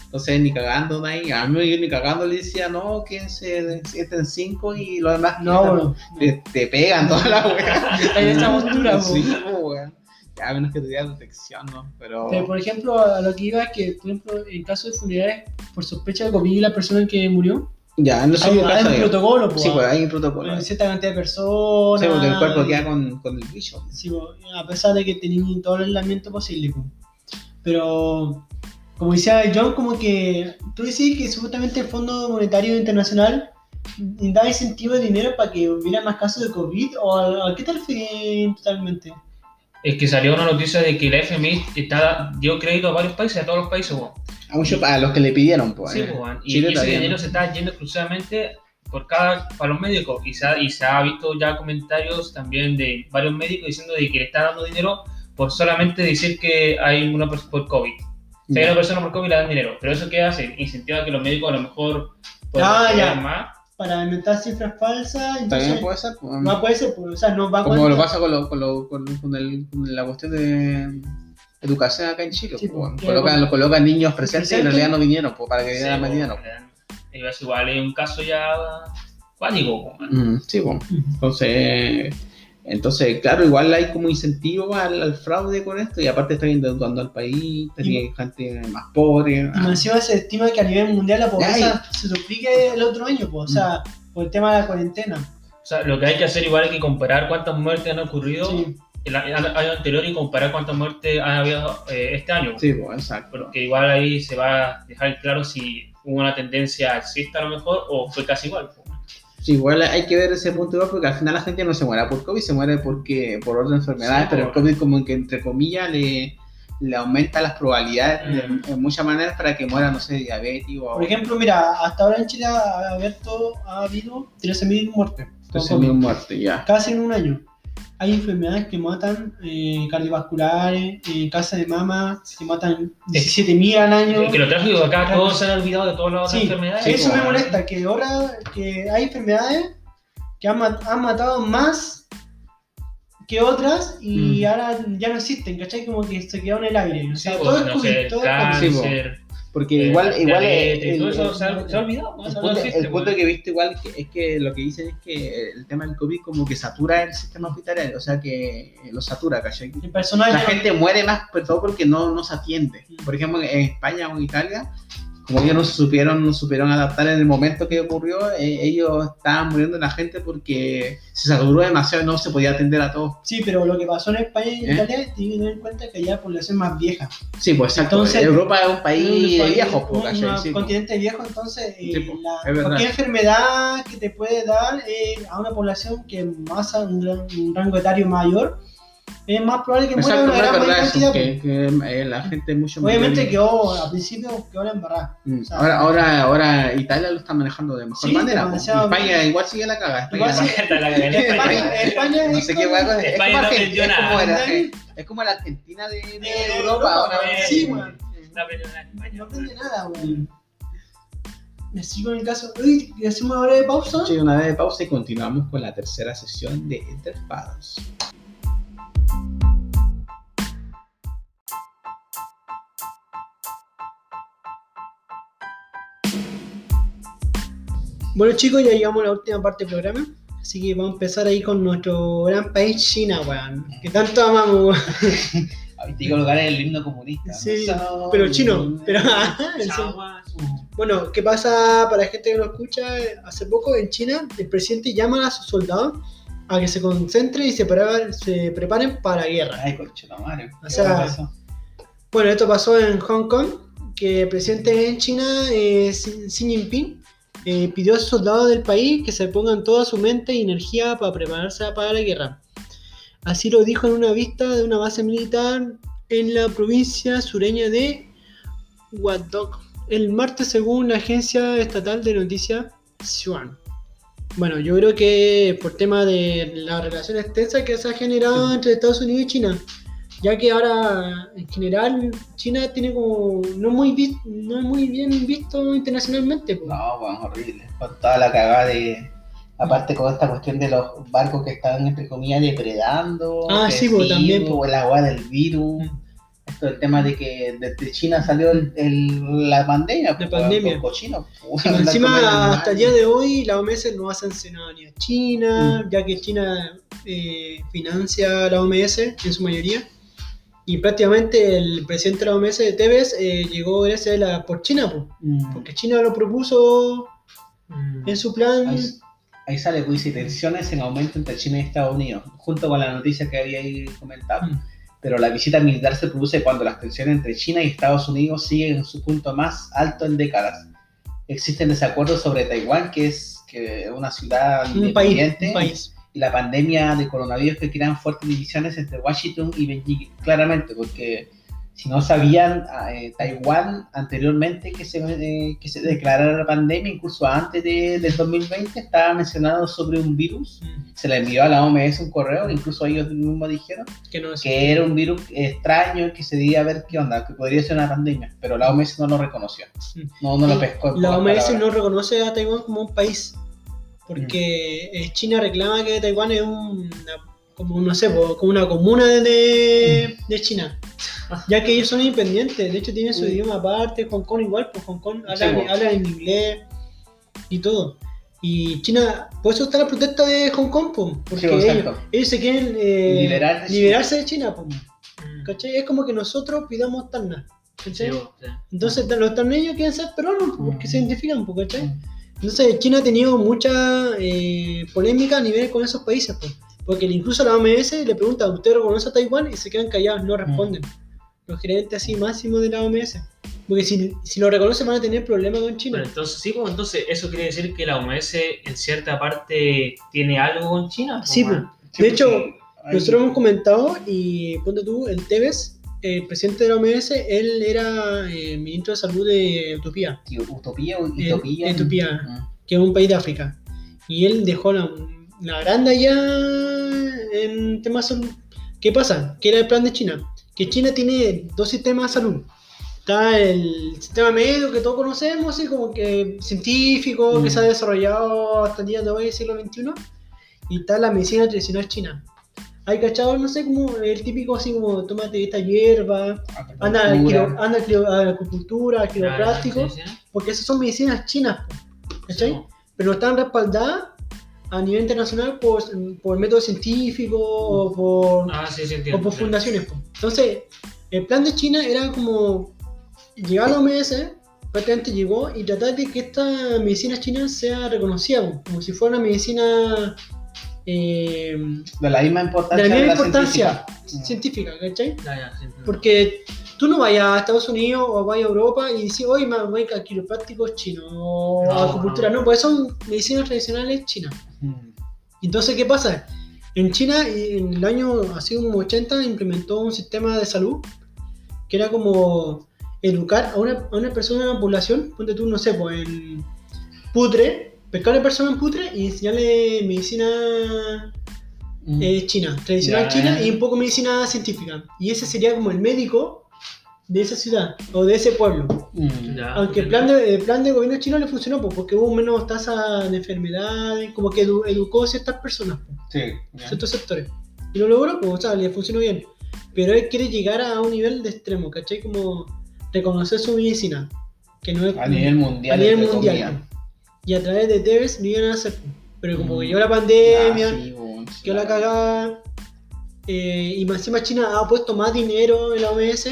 Entonces ni cagando ahí, a mí yo ni cagando le decía, no, quédense, sienten cinco y los demás No, quedan". bueno. te, te pegan toda la weá. (laughs) En esa postura, po. Sí, weón. A menos que te diera protección, ¿no? Pero. Pero, por ejemplo, a lo que iba es que, por ejemplo, en caso de funerales por sospecha de COVID, la persona que murió, Ya, no sé hay, hay un hay. protocolo, po, Sí, pues hay un protocolo. Hay Sí, cierta cantidad de personas. porque el cuerpo queda con, con el bicho. Sí, po, a pesar de que tenían todo el aislamiento posible. po. Pero, como decía John, como que tú decís que supuestamente el Fondo Monetario Internacional da incentivo de dinero para que hubiera más casos de COVID, o a, a qué te refieres totalmente? Es que salió una noticia de que la FMI está, dio crédito a varios países, a todos los países, weón. A, muchos, a los que le pidieron, pues. Sí, eh. pues, weón. y, y ese dinero se está yendo exclusivamente por cada, para los médicos. Y se, ha, y se ha visto ya comentarios también de varios médicos diciendo de que le está dando dinero por solamente decir que hay una persona por COVID. Si hay una persona por COVID le dan dinero. Pero eso qué hace? Incentiva a que los médicos a lo mejor puedan Ah, ya. más. Para inventar cifras falsas, entonces También puede ser, pues. no puede ser, pues, o sea, no va a Como cuenta- lo pasa con, lo, con, lo, con, con el- con la cuestión de educación acá en Chile. Sí, pues, pues, bueno. que colocan, lo colocan niños presentes y en realidad no vinieron pues, para que Sí, dieran más po, dinero. weón. Y es igual es un caso ya cuático. weón. Mm, sí, pues. Entonces, entonces, claro, igual hay como incentivo al, al fraude con esto y aparte está endeudando al país, tenía gente más pobre. Y más encima se estima que a nivel mundial la pobreza Ay. se duplique el otro año, pues, o sea, por el tema de la cuarentena. O sea, lo que hay que hacer igual es que comparar cuántas muertes han ocurrido Sí. el año anterior y comparar cuántas muertes han habido eh, este año. Sí, pues, exacto. Porque igual ahí se va a dejar claro si hubo una tendencia alcista a lo mejor o fue casi igual. Sí, igual hay que ver ese punto igual porque al final la gente no se muere por COVID, se muere porque por otras enfermedades, Sí, pero el COVID como que entre comillas le, le aumenta las probabilidades Mm. de, en muchas maneras para que muera, no sé, diabético Por ejemplo, mira, hasta ahora en Chile ha, abierto, ha habido 13.000 muertes. con entonces COVID. mil muertes ya. Casi en un año. Hay enfermedades que matan eh, cardiovasculares, eh, cáncer de mama, que matan 17.000 al año. Que lo trágico acá todos se han olvidado de todas las otras Sí, enfermedades. eso po, me molesta, que ahora que hay enfermedades que han, mat- han matado más que otras y Mm. ahora ya no existen, ¿cachai? Como que se quedó en el aire. O Sí, sea, todo es COVID, sé, todo es COVID. Porque eh, igual, igual el, eso se ha, se ha olvidado. ¿no? el punto, existe, el punto que he visto igual que- es que lo que dicen es que el tema del COVID como que satura el sistema hospitalario, o sea que lo satura, ¿cachai? La gente muere más, por todo porque no, no se atiende. Mm. Por ejemplo, en España o en Italia, como ellos no supieron, no supieron adaptar en el momento que ocurrió, eh, ellos estaban muriendo la gente porque se saturó demasiado y no se podía atender a todos. Sí, pero lo que pasó en España y en ¿Eh? Italia, tienen que tener en cuenta que ya la población más vieja. Sí, pues exacto. Entonces, Europa es un país Un de país- viejos, pues, un- un Sí, pues. continente viejo, entonces eh, Sí, po, la- cualquier enfermedad que te puede dar eh, a una población que más a un, un rango etario mayor, es más probable que muera una no es gran mayor eso, cantidad. que, que, eh, la gente es mucho más Obviamente débil. quedó, al principio quedó la embarrada. Mm, o sea, ahora, ahora, ahora Italia lo está manejando de mejor Sí, manera. demasiado España igual sigue la caga. España, Igual sí. (laughs) España. España, España no es sé qué como- es España como no es como la es como la Argentina de, de De Europa. Europa, ahora. eh, Sí, weón. No aprendió nada. No aprende nada, weón. Así con el caso. Uy, ¿y hacemos ahora de pausa? Sí, una vez de pausa y continuamos con la tercera sesión de Entre Bueno chicos, ya llegamos a la última parte del programa. Así que vamos a empezar ahí con nuestro gran país China, weón. Que tanto amamos, weón. (laughs) Digo lugar es el himno comunista. Sí, pero chino. Pero. Chaguas. Bueno, ¿qué pasa para la gente que no escucha? Hace poco en China el presidente llama a sus soldados a que se concentren y se, preparen- se preparen para la guerra. Ay, conchetumare. O sea. Bueno, esto pasó en Hong Kong, que el presidente en China, eh, Xi Xi Jinping, eh, pidió a sus soldados del país que se pongan toda su mente y energía para prepararse para la guerra. Así lo dijo en una vista de una base militar en la provincia sureña de Guangdong el martes según la agencia estatal de noticias Xinhua. Bueno, yo creo que por tema de la relación extensa que se ha generado entre Estados Unidos y China, ya que ahora en general China tiene como no muy no muy bien visto internacionalmente. pues. No, bueno, horrible. Con toda la cagada de. Aparte con esta cuestión de los barcos que están, entre comillas, depredando. Ah, sí, pues, también, o pues. el agua del virus. Esto el tema de que desde China salió el, el- la pandemia. pues, pandemia. Comiendo (laughs) encima, hasta el día de hoy, la OMS no ha sancionado ni a China, Mm. ya que China eh, financia a la OMS en su mayoría. Y prácticamente el presidente de la OMS de Tevez eh, llegó gracias a la, por China, Mm. porque China lo propuso Mm. en su plan. Ahí, ahí sale, pues, dice tensiones en aumento entre China y Estados Unidos, junto con la noticia que había ahí comentado. Mm. Pero la visita militar se produce cuando las tensiones entre China y Estados Unidos siguen en su punto más alto en décadas. Existen desacuerdos sobre Taiwán, que es que una ciudad Un país, independiente, un país. La pandemia de coronavirus que crean fuertes divisiones entre Washington y Beijing, claramente, porque si no sabían, ah, eh, Taiwán anteriormente que se, eh, que se declarara la pandemia, incluso antes de- del 2020, estaba mencionado sobre un virus, Mm, se le envió a la OMS un correo, incluso ellos mismos dijeron Que no que era un virus extraño, que se debía ver qué onda, que podría ser una pandemia, pero la OMS no lo reconoció, Mm. no, no lo pescó. La OMS palabras. no reconoce a Taiwán como un país, porque China reclama que Taiwán es una, como, no sé, como una comuna de, de China, (laughs) ya que ellos son independientes, de hecho tienen su Mm. idioma aparte, Hong Kong igual, pues Hong Kong Sí, habla, en inglés y todo. Y China, por eso está la protesta de Hong Kong, po, porque Sí, ellos, ellos se quieren eh, de China. liberarse de China, po, Mm. ¿cachai? Es como que nosotros pidamos Tacna, Sí, ¿cachai? sí. Entonces los torneos quieren ser peruanos po, porque Mm. se identifican, ¿cachai? Entonces China ha tenido mucha eh, polémica a nivel con esos países, po, porque incluso la OMS le pregunta, ¿usted reconoce a Taiwán? Y se quedan callados, no responden. Los gerentes así máximos de la OMS. Porque si, si lo reconocen van a tener problemas con China. Bueno, entonces, sí, pues entonces eso quiere decir que la OMS en cierta parte tiene algo con China. pues, Sí, bueno. Sí, De hecho, Nosotros hemos comentado y ponte tú, el Tevez, el presidente de la OMS, él era eh, ministro de salud de Utopía. Utopía o Eh, Utopía. Utopía. Que es un país de África. Y él dejó la, la grande allá en temas de salud. ¿Qué pasa? ¿Qué era el plan de China? Que China tiene dos sistemas de salud. Está el sistema médico que todos conocemos, así como que científico, que Mm. se ha desarrollado hasta el día de hoy, siglo XXI. Y está la medicina tradicional china. Hay cachados, no sé, como el típico así como tómate esta hierba, anda a la, Cultura. quiro- anda a la acupuntura, al Ah, quiropráctico, sí, sí. porque esas son medicinas chinas, ¿cachai? Sí, pero están respaldadas a nivel internacional por, por métodos científicos o por, Ah, sí, sí, o entiendo. por fundaciones. po. Entonces, el plan de China era como llegar a la OMS, prácticamente llegó y tratar de que esta medicina china sea reconocida, como si fuera una medicina eh, De la misma importancia. de la misma la importancia científica. científica, ¿cachai? Ya, ya. Porque tú no vayas a Estados Unidos o vayas a Europa y dices, hoy me voy a quiroprácticos chinos o No, a acupuntura, no. pues son medicinas tradicionales chinas. Mm. Entonces, ¿qué pasa? En China, en el año así como 80, implementó un sistema de salud que era como educar a una, a una persona de la población, ponte tú, no sé, pues en putre, pescar a una persona en putre y enseñarle medicina Mm. eh, china, tradicional china y un poco medicina científica. Y ese sería como el médico de esa ciudad o de ese pueblo. Mm. Aunque el plan de, el plan de gobierno chino le funcionó pues, porque hubo menos tasa de enfermedades, como que edu- educó a ciertas personas, pues, Sí. ciertos sectores. Y lo logró, pues, o sea, le funcionó bien. Pero él quiere llegar a un nivel de extremo, ¿cachai? Como reconocer su medicina. Que no es A nivel mundial. a nivel mundial. Y a través de TVs lo iban a hacer. Pero como Mm. que llegó la pandemia, Ah, sí, bueno, sí, quedó la cagada. eh, y más encima China ha puesto más dinero en la OMS.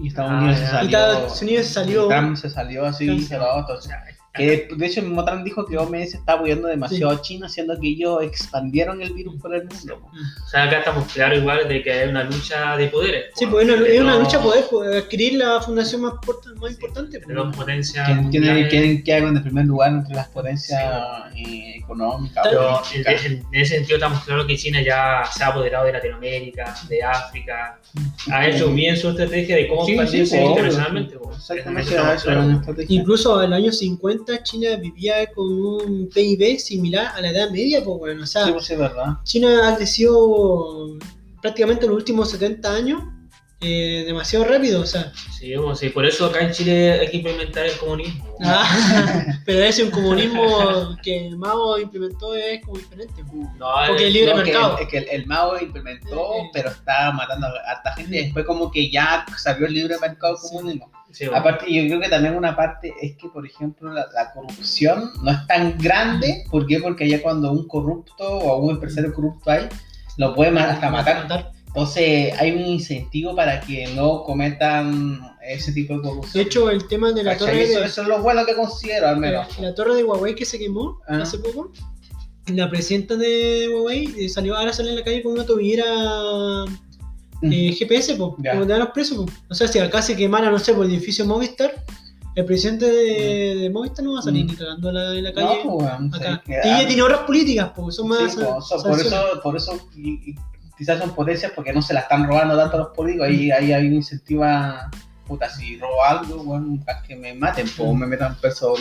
Y Estados Ah, Unidos se salió. Y Estados Unidos se salió. Trump se salió así, se lo entonces, que de hecho el mismo Trump dijo que OMS está apoyando demasiado a China, siendo que ellos expandieron el virus por el mundo. O sea, acá estamos claros igual de que hay una lucha de poderes. Sí, pues es una, De es lucha poder pues, adquirir la fundación más, porta- más importante. De pues. dos potencias. ¿Quién, quién, mundiales. quién queda en el primer lugar entre las potencias eh, económicas? Pero en, en- ese sentido estamos claros que China ya se ha apoderado de Latinoamérica, de África, ha hecho bien su estrategia de cómo Sí, expandirse sí, internacionalmente. Exactamente, claros. una estrategia. Incluso en los años 50 China vivía con un PIB similar a la Edad Media, pues bueno, o sea, Sí, pues sí, es verdad. China ha crecido prácticamente en los últimos 70 años eh, demasiado rápido, o sea, Sí, po, sí, por eso acá en Chile hay que implementar el comunismo. ah, (laughs) pero ese un comunismo que Mao implementó es como diferente. No, Porque eh, el libre No, que mercado. el- Es que el, el Mao implementó, Eh, eh. pero está matando a harta gente. y Después, como que ya salió el libre mercado comunismo. sí, po. Aparte, yo creo que también una parte es que, por ejemplo, la, la corrupción no es tan grande. ¿Por qué? Porque ya cuando un corrupto o un empresario corrupto hay, lo puede hasta matar. Entonces, hay un incentivo para que no cometan ese tipo de De corrupción. hecho, el tema de la ¿Cachai? torre eso, de, eso es lo bueno que considero, al menos. la torre de Huawei que se quemó Ah. hace poco, la presidenta de Huawei eh, salió, ahora sale en la calle con una tobillera eh, GPS, po, como te dan los presos. po. O sea, si acá se quemara, no sé, por el edificio Movistar, el presidente de, de Movistar no va a salir Mm. ni cagando en la, en la calle. No, pues, acá. Y ella tiene obras políticas, porque son más. Sí, po, so- san- por eso, por eso y- y quizás son potencias porque no se la están robando tanto los políticos. Ahí, ahí hay un incentivo a, puta, si robo algo, bueno, que me maten, pues me metan preso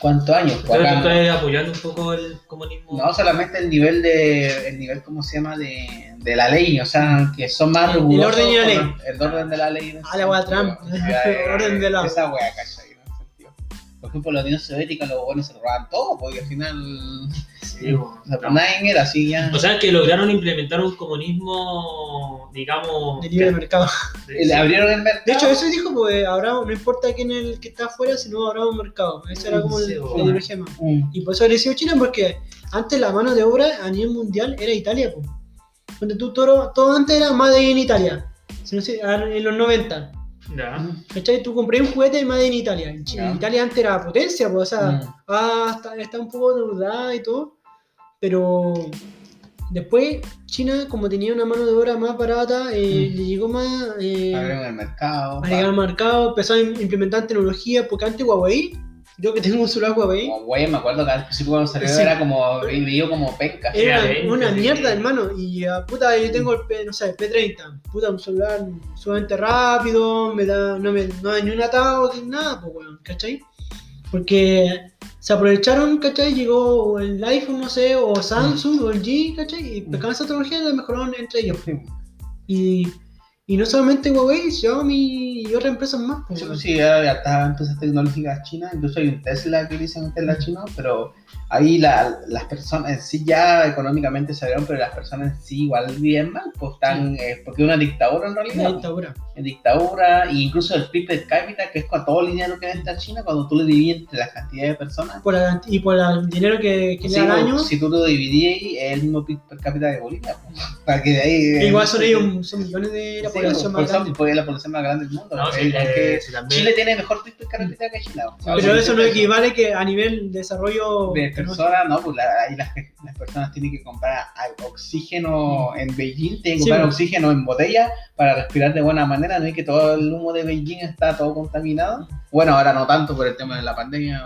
cuántos años. Pues, acá estoy apoyando un poco el comunismo. no solamente el nivel de, el nivel, ¿cómo se llama? De, de la ley, o sea, que son más El rigurosos. orden y la ley. El orden de la ley. Ah, la wea. Trump. (laughs) Eh, Orden de la- Esa wea, ¿cachai? En. Por ejemplo, la Unión Soviética, los buenos se robaban todo, porque al final. Sí, po. O sea, pues No. nadie era así ya. O sea, que lograron implementar un comunismo, digamos. de libre mercado. Le abrieron el mercado. De hecho, eso dijo, pues habrá, no importa quién es el que está afuera, sino habrá un mercado. Esa era como Sí, el, la ideología más. Mm. Y por eso ha crecido China, porque antes la mano de obra a nivel mundial era Italia, pues. Donde tú todo, todo antes era Italia. Si no sé, ah, en los 90. Ya. ¿Cachai? Tú compré un juguete Made in Italia. Ya. Italia antes era potencia, pues, o sea, Mm. ah, está, está un poco deudada y todo. Pero después China, como tenía una mano de obra más barata, eh, Mm. le llegó más. Eh, Abrieron el mercado. a llegar al mercado, empezó a im- implementar tecnología, porque antes Huawei, yo que tengo un celular Huawei, Como güey, me acuerdo que al principio cuando salió Sí. era como vivió como penca. era Sí, una, mierda, hermano. Y ah, puta, yo tengo el P, no sé, el P30, puta, un celular sumamente rápido, me da, no, me, no hay ni un atado, ni nada, pues weón, ¿cachai? Porque se aprovecharon, ¿cachai? Llegó el iPhone, no sé, o Samsung, o el G, ¿cachai? Y pescaban esa tecnología y la mejoraron entre ellos. Y, y no solamente Huawei, Xiaomi y otras empresas más. pues, Sí, sí, hay hartas empresas tecnológicas chinas, incluso hay un Tesla que dicen Tesla chino, pero ahí la- las personas en sí ya económicamente se vieron, pero las personas en sí igual viven mal, pues están, eh, porque es una dictadura en Una realidad. dictadura. En dictadura, e incluso el PIB per cápita, que es con todo el dinero que a China, cuando tú lo divides entre la cantidad de personas, Por la- y por el dinero que, que sí, le da pues, año, si tú lo dividís, es el mismo PIB per cápita de Bolivia. pues, (laughs) para que de ahí. igual son ellos, son millones de la Sí, Sí, población por más grande. porque es la población más grande del mundo. No, sí, eh, sí. Chile tiene mejor pista de carretera que Chile. o sea, Pero eso no equivale que a nivel de desarrollo de personas, no, pues la- ahí las, las personas tienen que comprar oxígeno en Beijing, tienen que Sí, comprar pues. oxígeno en botella para respirar de buena manera, no es que todo el humo de Beijing está todo contaminado. Bueno, ahora no tanto por el tema de la pandemia,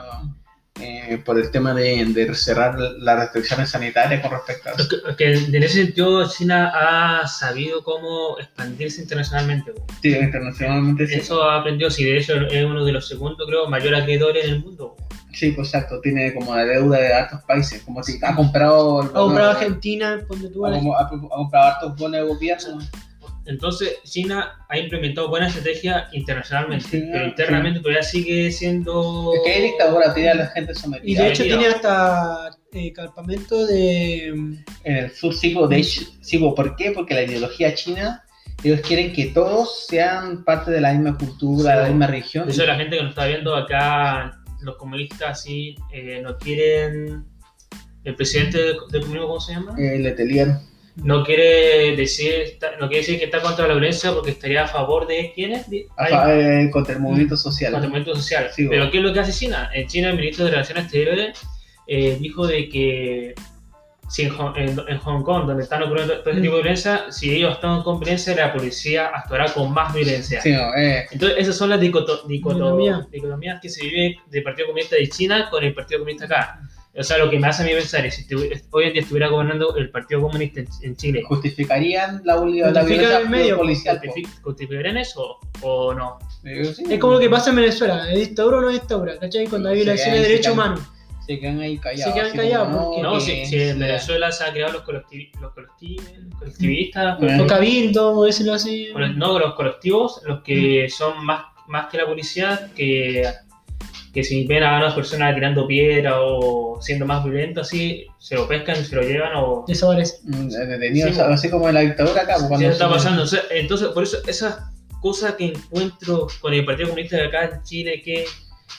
eh, por el tema de, de cerrar las restricciones sanitarias con respecto a Es eso. que, que en ese sentido China ha sabido cómo expandirse internacionalmente. Sí, internacionalmente sí. Eso ha aprendido, si de hecho es uno de los segundos, creo, mayor acreedores en el mundo. Sí, pues exacto, tiene como la deuda de hartos países, como si ha comprado... Ha comprado Argentina, ponte tú, ha comprado hartos bonos de gobierno. Entonces, China ha implementado buena estrategia internacionalmente, Sí, pero sí. internamente todavía sigue siendo... Es que hay dictadura, tiene a la gente sometida. y de hecho tiene hasta eh, campamento de En el sur, pues, de hecho, pues, ¿por qué? Porque la ideología china, ellos quieren que todos sean parte de la misma cultura, de la misma religión. De hecho, la gente que nos está viendo acá, los comunistas sí eh, no quieren... El presidente del del comunismo, ¿cómo se llama? El Letelier. No quiere decir no quiere decir que está contra la violencia porque estaría a favor de quiénes? Eh, contra el movimiento social. contra el movimiento social. Sí, Pero. ¿qué es lo que hace China? En China el ministro de Relaciones Exteriores eh, dijo de que si en, Hong- en- en Hong Kong, donde están ocurriendo todo este tipo de violencia, si ellos actúan con violencia, la policía actuará con más violencia. Sí, no, eh, Entonces, esas son las dicoto- dicoto- Dicotomía. dicotomías que se viven del Partido Comunista de China con el Partido Comunista acá. O sea, lo que me hace a mí pensar es si hoy en día estuviera gobernando el Partido Comunista en, en Chile, justificarían la, la, violencia el medio, policial. po. ¿justific- ¿justificarían eso o no? Eh, sí. Es como lo que pasa en Venezuela, ¿es dictadura o no es dictadura? ¿Cachai? Cuando hay Sí, violaciones de derechos humanos. Se quedan ahí callados. Se quedan callados, como, porque- No, si, si en Venezuela se han creado los, colectivi- los, colectivi- los colectivistas, Mm. Los cabildos, decirlo así. No, los colectivos, los que son más, más que la policía, que, que si ven a una persona tirando piedra o siendo más violento, así, se lo pescan, se lo llevan o... Desaparece. mm, detenidos, Sí, así como en la dictadura acá. pues, Sí, cuando eso está pasando. O sea, entonces, por eso, esas cosas que encuentro con el Partido Comunista de acá en Chile, que,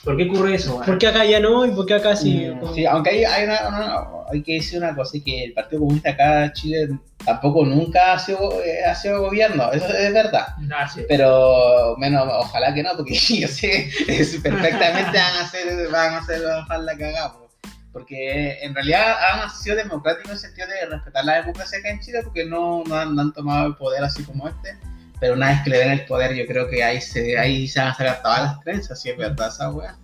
¿por qué ocurre eso? ¿Por qué acá ya no y por qué acá sí? Mm, sí, aunque hay, hay, una- una- hay que decir una cosa, y que el Partido Comunista acá en Chile tampoco nunca ha sido, eh, ha sido gobierno, eso es verdad. Ah, sí. Pero menos, ojalá que no, porque (laughs) yo sé es- perfectamente van a hacer, van a hacer bajar la cagada. po. Porque en realidad han sido democráticos en el sentido de respetar la democracia acá en Chile, porque no, no, han, no han tomado el poder así como este. Pero una vez que le den el poder, yo creo que ahí se, ahí se van a sacar todas las creencias, si es verdad esa weá.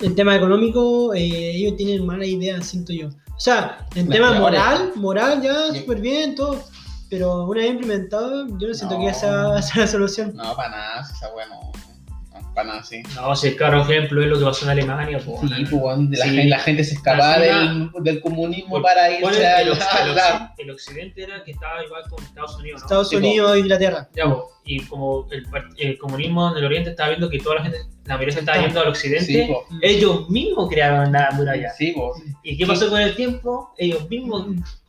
En tema económico, eh, ellos tienen mala idea, siento yo. O sea, en tema moral, moral ya súper bien, todo. Pero una vez implementado, yo no siento No. que esa (laughs) sea la solución. No, para nada, esa weá no, nada, sí. No, si el claro ejemplo es lo que pasó en Alemania. po, Sí, pues, la, Sí. gente, la gente se escapaba La del, del comunismo Por- para ¿Cuál irse a el, la- el occidente era que estaba igual con Estados Unidos, ¿no? Estados Sí. Unidos e Inglaterra. Ya, po, y como el, el comunismo en el oriente estaba viendo que toda la gente, la mayoría se estaba yendo al occidente, ellos mismos crearon la muralla. Sí, po. ¿Y qué pasó con el tiempo? Ellos mismos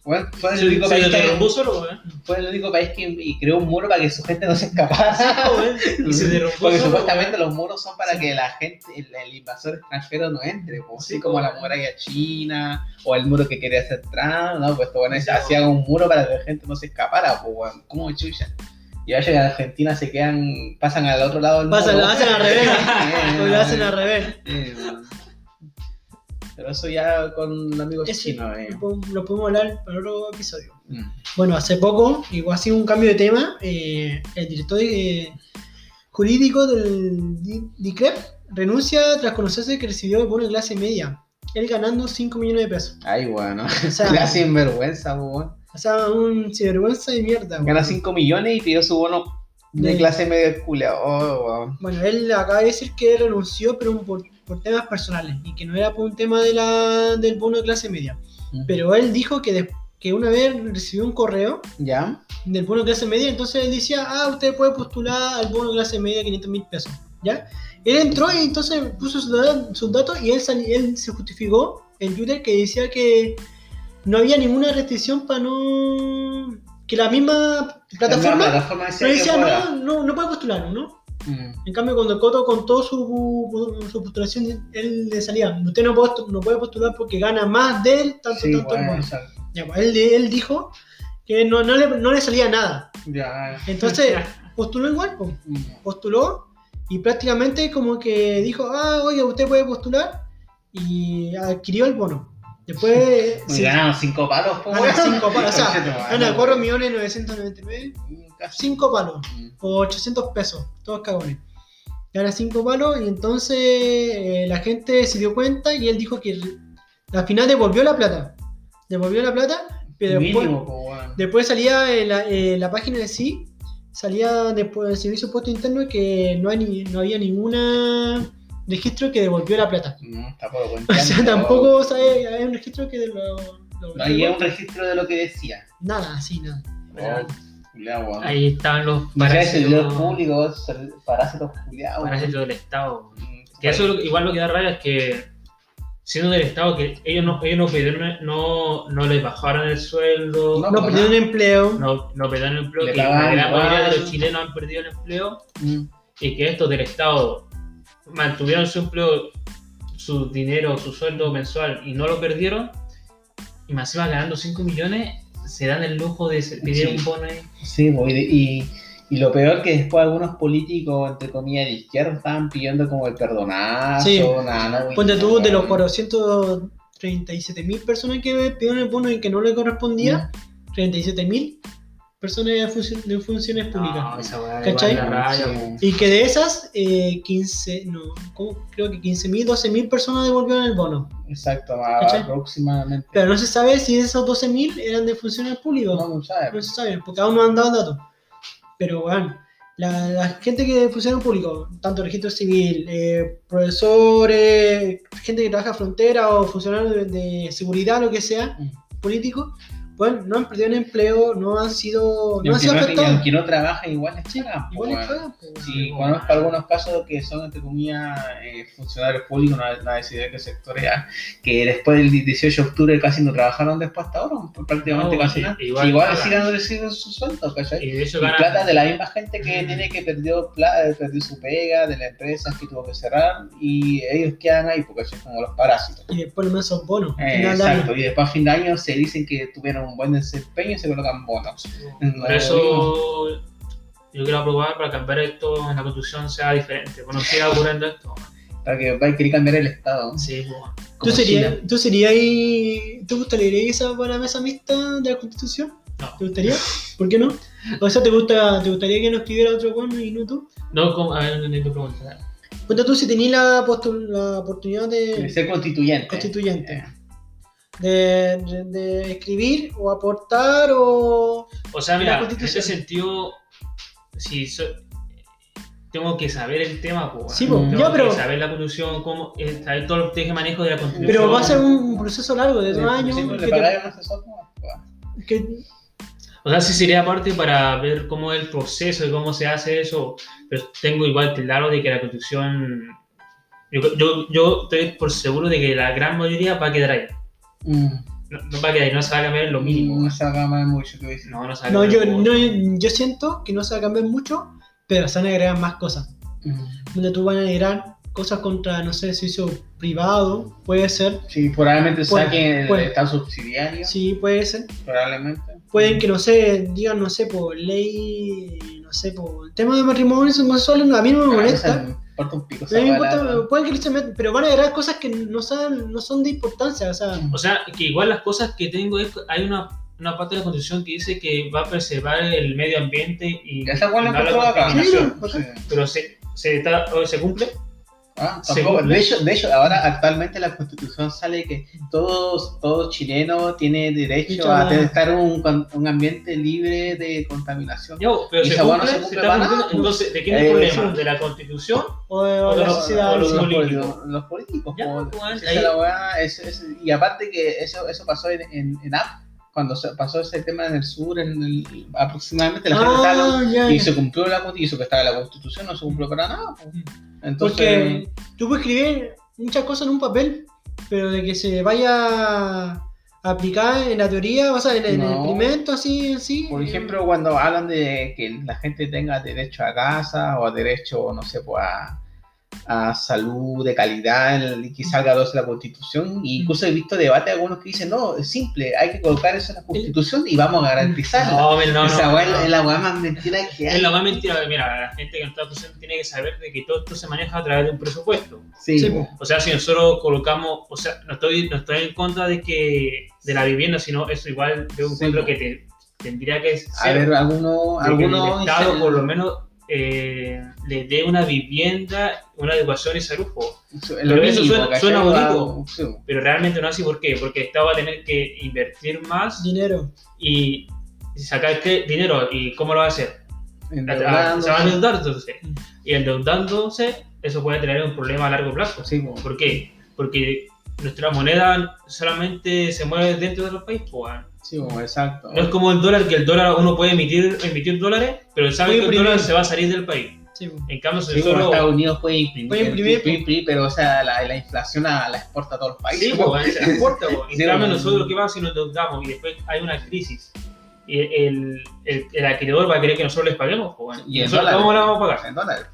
Bueno, fue el único país que- derrumbó solo, fue el único país que y creó un muro para que su gente no se escapara. y se derrumbó (laughs) Porque solo, supuestamente los muros son para que la gente, el, el invasor extranjero no entre, pues, así Sí, como la muralla china o el muro que quería hacer Trump, ¿no? Pues bueno, Sí, hacían un muro para que la gente no se escapara, pues bueno, como chucha. Y ahora en Argentina se quedan, pasan al otro lado del Pasan, muro. lo hacen al revés. (laughs) (laughs) Lo hacen al revés. Eh, Pero eso ya con amigos chinos, eh. lo podemos- hablar para otro episodio. Mm. Bueno, hace poco, igual ha sido un cambio de tema, eh, el director de- jurídico del Di- DICREP renuncia tras conocerse que recibió el bono de clase media, él ganando 5 millones de pesos. Ay, bueno. O sea, (laughs) La sinvergüenza, bueno. o sea un sinvergüenza de mierda. Gana weón. 5 millones y pidió su bono de De- clase media culia. Oh, wow. Bueno, él acaba de decir que renunció pero por, por temas personales y que no era por un tema de la, del bono de clase media. Pero él dijo que, des- que una vez recibió un correo ¿Ya? del bono de clase media, entonces él decía, ah, usted puede postular al bono de clase media 500 mil pesos, ¿ya? Él entró y entonces puso sus da- sus datos y él, él se justificó en Twitter que decía que no había ninguna restricción para no... que la misma La plataforma plataforma decía no, no, no puede postular, ¿no? Mm. En cambio, cuando Coto contó su, su postulación, él le salía, usted no puede, postular porque gana más de él, tanto, sí, tanto. Bueno, ya, pues, él, dijo que no, le, salía nada. Ya. Entonces, (laughs) postuló igual, pues. Mm. postuló y prácticamente como que dijo, ah, oye, usted puede postular y adquirió el bono. Después. Sí. Eh, ganaron 5 palos, pues. Ganaron 5 palos, o sea, (laughs) ganaron 4.999.000 5 palos, mm. por 800 pesos, todos cagones. Era 5 palos y entonces eh, la gente se dio cuenta y él dijo que al final devolvió la plata. Devolvió la plata, pero después, después, salía la, página de sí, salía después del servicio puesto interno que no, hay ni, no había ninguna registro que devolvió la plata. No, tampoco. (laughs) O sea, tampoco o eh, hay un registro que de lo, lo No había un registro de lo que decía. Nada, sí, nada. Ahí estaban los parásitos, público, ser- parásitos culiados. parásitos del Estado. Mm, Que eso igual lo que da rabia es que siendo del Estado que ellos no, ellos no pidieron, no, no les bajaron el sueldo, No, No perdieron empleo. no, no pidieron el empleo, Le que la mayoría de los chilenos han perdido el empleo. Mm. y que estos del Estado mantuvieron su empleo, su dinero, su sueldo mensual y no lo perdieron, y más encima ganando 5 millones, se dan el lujo de pedir Sí. un bono ahí. Sí, pues, y, y, lo peor que después algunos políticos, entre comillas, de izquierda estaban pidiendo como el perdonazo, Sí. nada, no, Ponte tú, de los weón. 437 mil personas que pidieron el bono y que no le correspondía, 37 mil personas de, funci- de funciones públicas. No, esa weá ¿Cachai? Y que de esas, eh, 15, no, ¿cómo? creo que 15 mil, 12 mil personas devolvieron el bono. Exacto, aproximadamente. Pero no se sabe si esos 12 mil eran de funciones públicas. no, no sabe. No se sabe, porque aún no han dado datos. Pero bueno, la, la gente que funcionan público, tanto registro civil, eh, profesores, gente que trabaja frontera o funcionarios de, de seguridad, lo que sea, Mm. políticos, bueno, no han perdido el empleo, no han sido, Y no han sido no, y afectados. aunque no trabaja, igual les po, igual les weón. pagan, pues, Sí, conozco algunos casos que son, entre comillas, eh, funcionarios públicos, no, no decidir qué sector era, que después del 18 de octubre casi no trabajaron después hasta ahora, pues, prácticamente No, casi nada. igual Igual, sigan recibiendo su sueldo, ¿cachai? Y de hecho Y ganan. plata de la misma gente que Mm. tiene que perdió, plata, perdió su pega, de la empresa que tuvo que cerrar, y ellos quedan ahí porque son como los parásitos. Y después menos son bonos. Eh, exacto, y después a fin de año se dicen que tuvieron un buen desempeño y se colocan bonos. Por eso yo quiero aprobar para cambiar esto en la constitución sea diferente. Bueno, siga ocurriendo esto. Para que va a querer cambiar el Estado. Sí, pues. ¿Tú serías, China. ¿Tú serías ahí, ¿Te gustaría esa para mesa mixta de la constitución? No. ¿Te gustaría? ¿Por qué no? O sea, ¿te, gusta, ¿te gustaría que nos escribiera otro bueno y no tú? No, como, a ver, no tengo que preguntar. Ponte tú si tenías la, la oportunidad De de ser constituyente. constituyente, Eh, de, de- de escribir o aportar o... O sea, mira, en ese sentido, si so- tengo que saber el tema, pues. Sí, po, tengo ya, pero- que saber la constitución, cómo, eh, saber todo el teje manejo de la constitución. Pero va a ser un proceso largo de dos eh, años. sí, pues. Pues, que- O sea, sí sería parte para ver cómo es el proceso y cómo se hace eso, pero tengo igual claro de que la constitución, yo, yo, yo estoy por seguro de que la gran mayoría va a quedar ahí. Mm, No, no va a quedar ahí, no se va a cambiar lo mínimo. No se haga más mucho que decir. No, no se va a no, cambiar yo, lo- no, yo siento que no se va a cambiar mucho, pero se van a agregar más cosas. Mm. Donde tú van a agregar cosas contra, no sé, servicio privado, puede ser. Sí, probablemente Puede- saquen el puede. Estado subsidiario. Sí, puede ser. Probablemente. Pueden que, no sé, digan, no sé, por ley, no sé, por el tema de matrimonio homosexual, a mí no me Ah, molesta. Importa un pico. Me importa, pueden que se metan, pero van a agregar cosas que no son, no son de importancia, o sea, O sea, que igual las cosas que tengo es, hay una, una parte de la constitución que dice que va a preservar el medio ambiente y, Esa la acá. Sí. Sí. Pero se, se, está, se cumple. Ah, ¿Se tampoco. cumple? De hecho, de hecho, ahora actualmente la constitución sale que todos, todo chileno tiene derecho a estar en un, un ambiente libre de contaminación. Yo, pero Y se no cumple, está nada, Entonces, ¿de quién es Eh, el problema? sí. ¿De la constitución? o, de O de la los- sociedad. o los políticos. los, los políticos. Ya, po. pues, ahí- la es- es- y aparte que eso, eso pasó en, en, en App, cuando se pasó ese tema en el sur, en el- aproximadamente la gente estaba Ah, ya, y se cumplió la constitución, y eso que estaba en la constitución no se cumplió para nada. po. Entonces, Porque tú puedes escribir muchas cosas en un papel, pero de que se vaya a aplicar en la teoría, o sea, en, el experimento, así, así. por eh, ejemplo, cuando hablan de que la gente tenga derecho a casa o derecho, no sé, pues a, a salud de calidad el- que salga a la luz de la constitución. Y incluso he visto debate de algunos que dicen, no, es simple, hay que colocar eso en la constitución y vamos a garantizarla. No, no, no. Esa no, no. es la weá más mentira que hay. Es la más mentira. Mira, la gente que está presente tiene que saber de que todo esto se maneja a través de un presupuesto. Sí, Sí. O sea, si nosotros colocamos, o sea, no estoy, no estoy en contra de que de la vivienda, sino eso igual yo Sí, encuentro po. que te- tendría que ser a ver, algunos, de que el Estado por lo menos eh, le dé una vivienda, una educación y salud. Pero eso suena- suena bonito. Pero realmente no es así, ¿por qué? Porque el Estado va a tener que invertir más Dinero. y sacar ¿qué? dinero. ¿Y cómo lo va a hacer? Endeudándose. Se va a endeudar entonces. Y endeudándose, eso puede tener un problema a largo plazo. Sí. ¿Por qué? Porque nuestra moneda solamente se mueve dentro de los países. Sí, po, exacto. No es como el dólar, que el dólar uno puede emitir, emitir dólares, pero sabe Puede que el imprimir. dólar se va a salir del país. Sí. En cambio, si Sí, nosotros... Estados Unidos puede imprimir, Puede imprimir, puede imprimir, pero o sea, la, la inflación la, la exporta a todos los países. Sí, weón, (laughs) se exporta, po. En Sí, cambio, nosotros, ¿qué pasa si nos endeudamos y después hay una crisis? Y el, el, el acreedor va a querer que nosotros les paguemos, po, weón. Y en nosotros dólares. cómo le vamos a pagar? En dólares.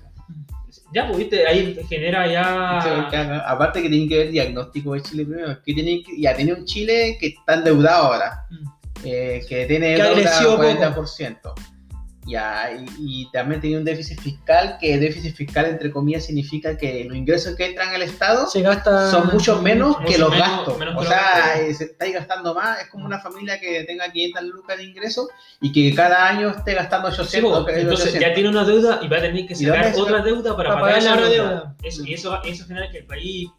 Ya, pues, viste, ahí genera ya... haga- aparte que tienen que ver el diagnóstico de Chile primero, que tiene que, ya tiene un Chile que está endeudado ahora, Mm. eh, que tiene Que deuda crecido poco. 40%. Ya, y, y también tiene un déficit fiscal, que déficit fiscal entre comillas significa que los ingresos que entran al Estado Se gasta. son mucho menos que los menos- gastos. menos o que sea, gastos. eh, se está ahí gastando más. Es como una familia que tenga 500 lucas de ingresos y que cada año esté gastando Sí, 800. po, o que- entonces 800. ya tiene una deuda y va a tener que ¿Y dónde sacar otra deuda para, para pagar, la deuda. deuda? Eso, y eso, eso genera que el país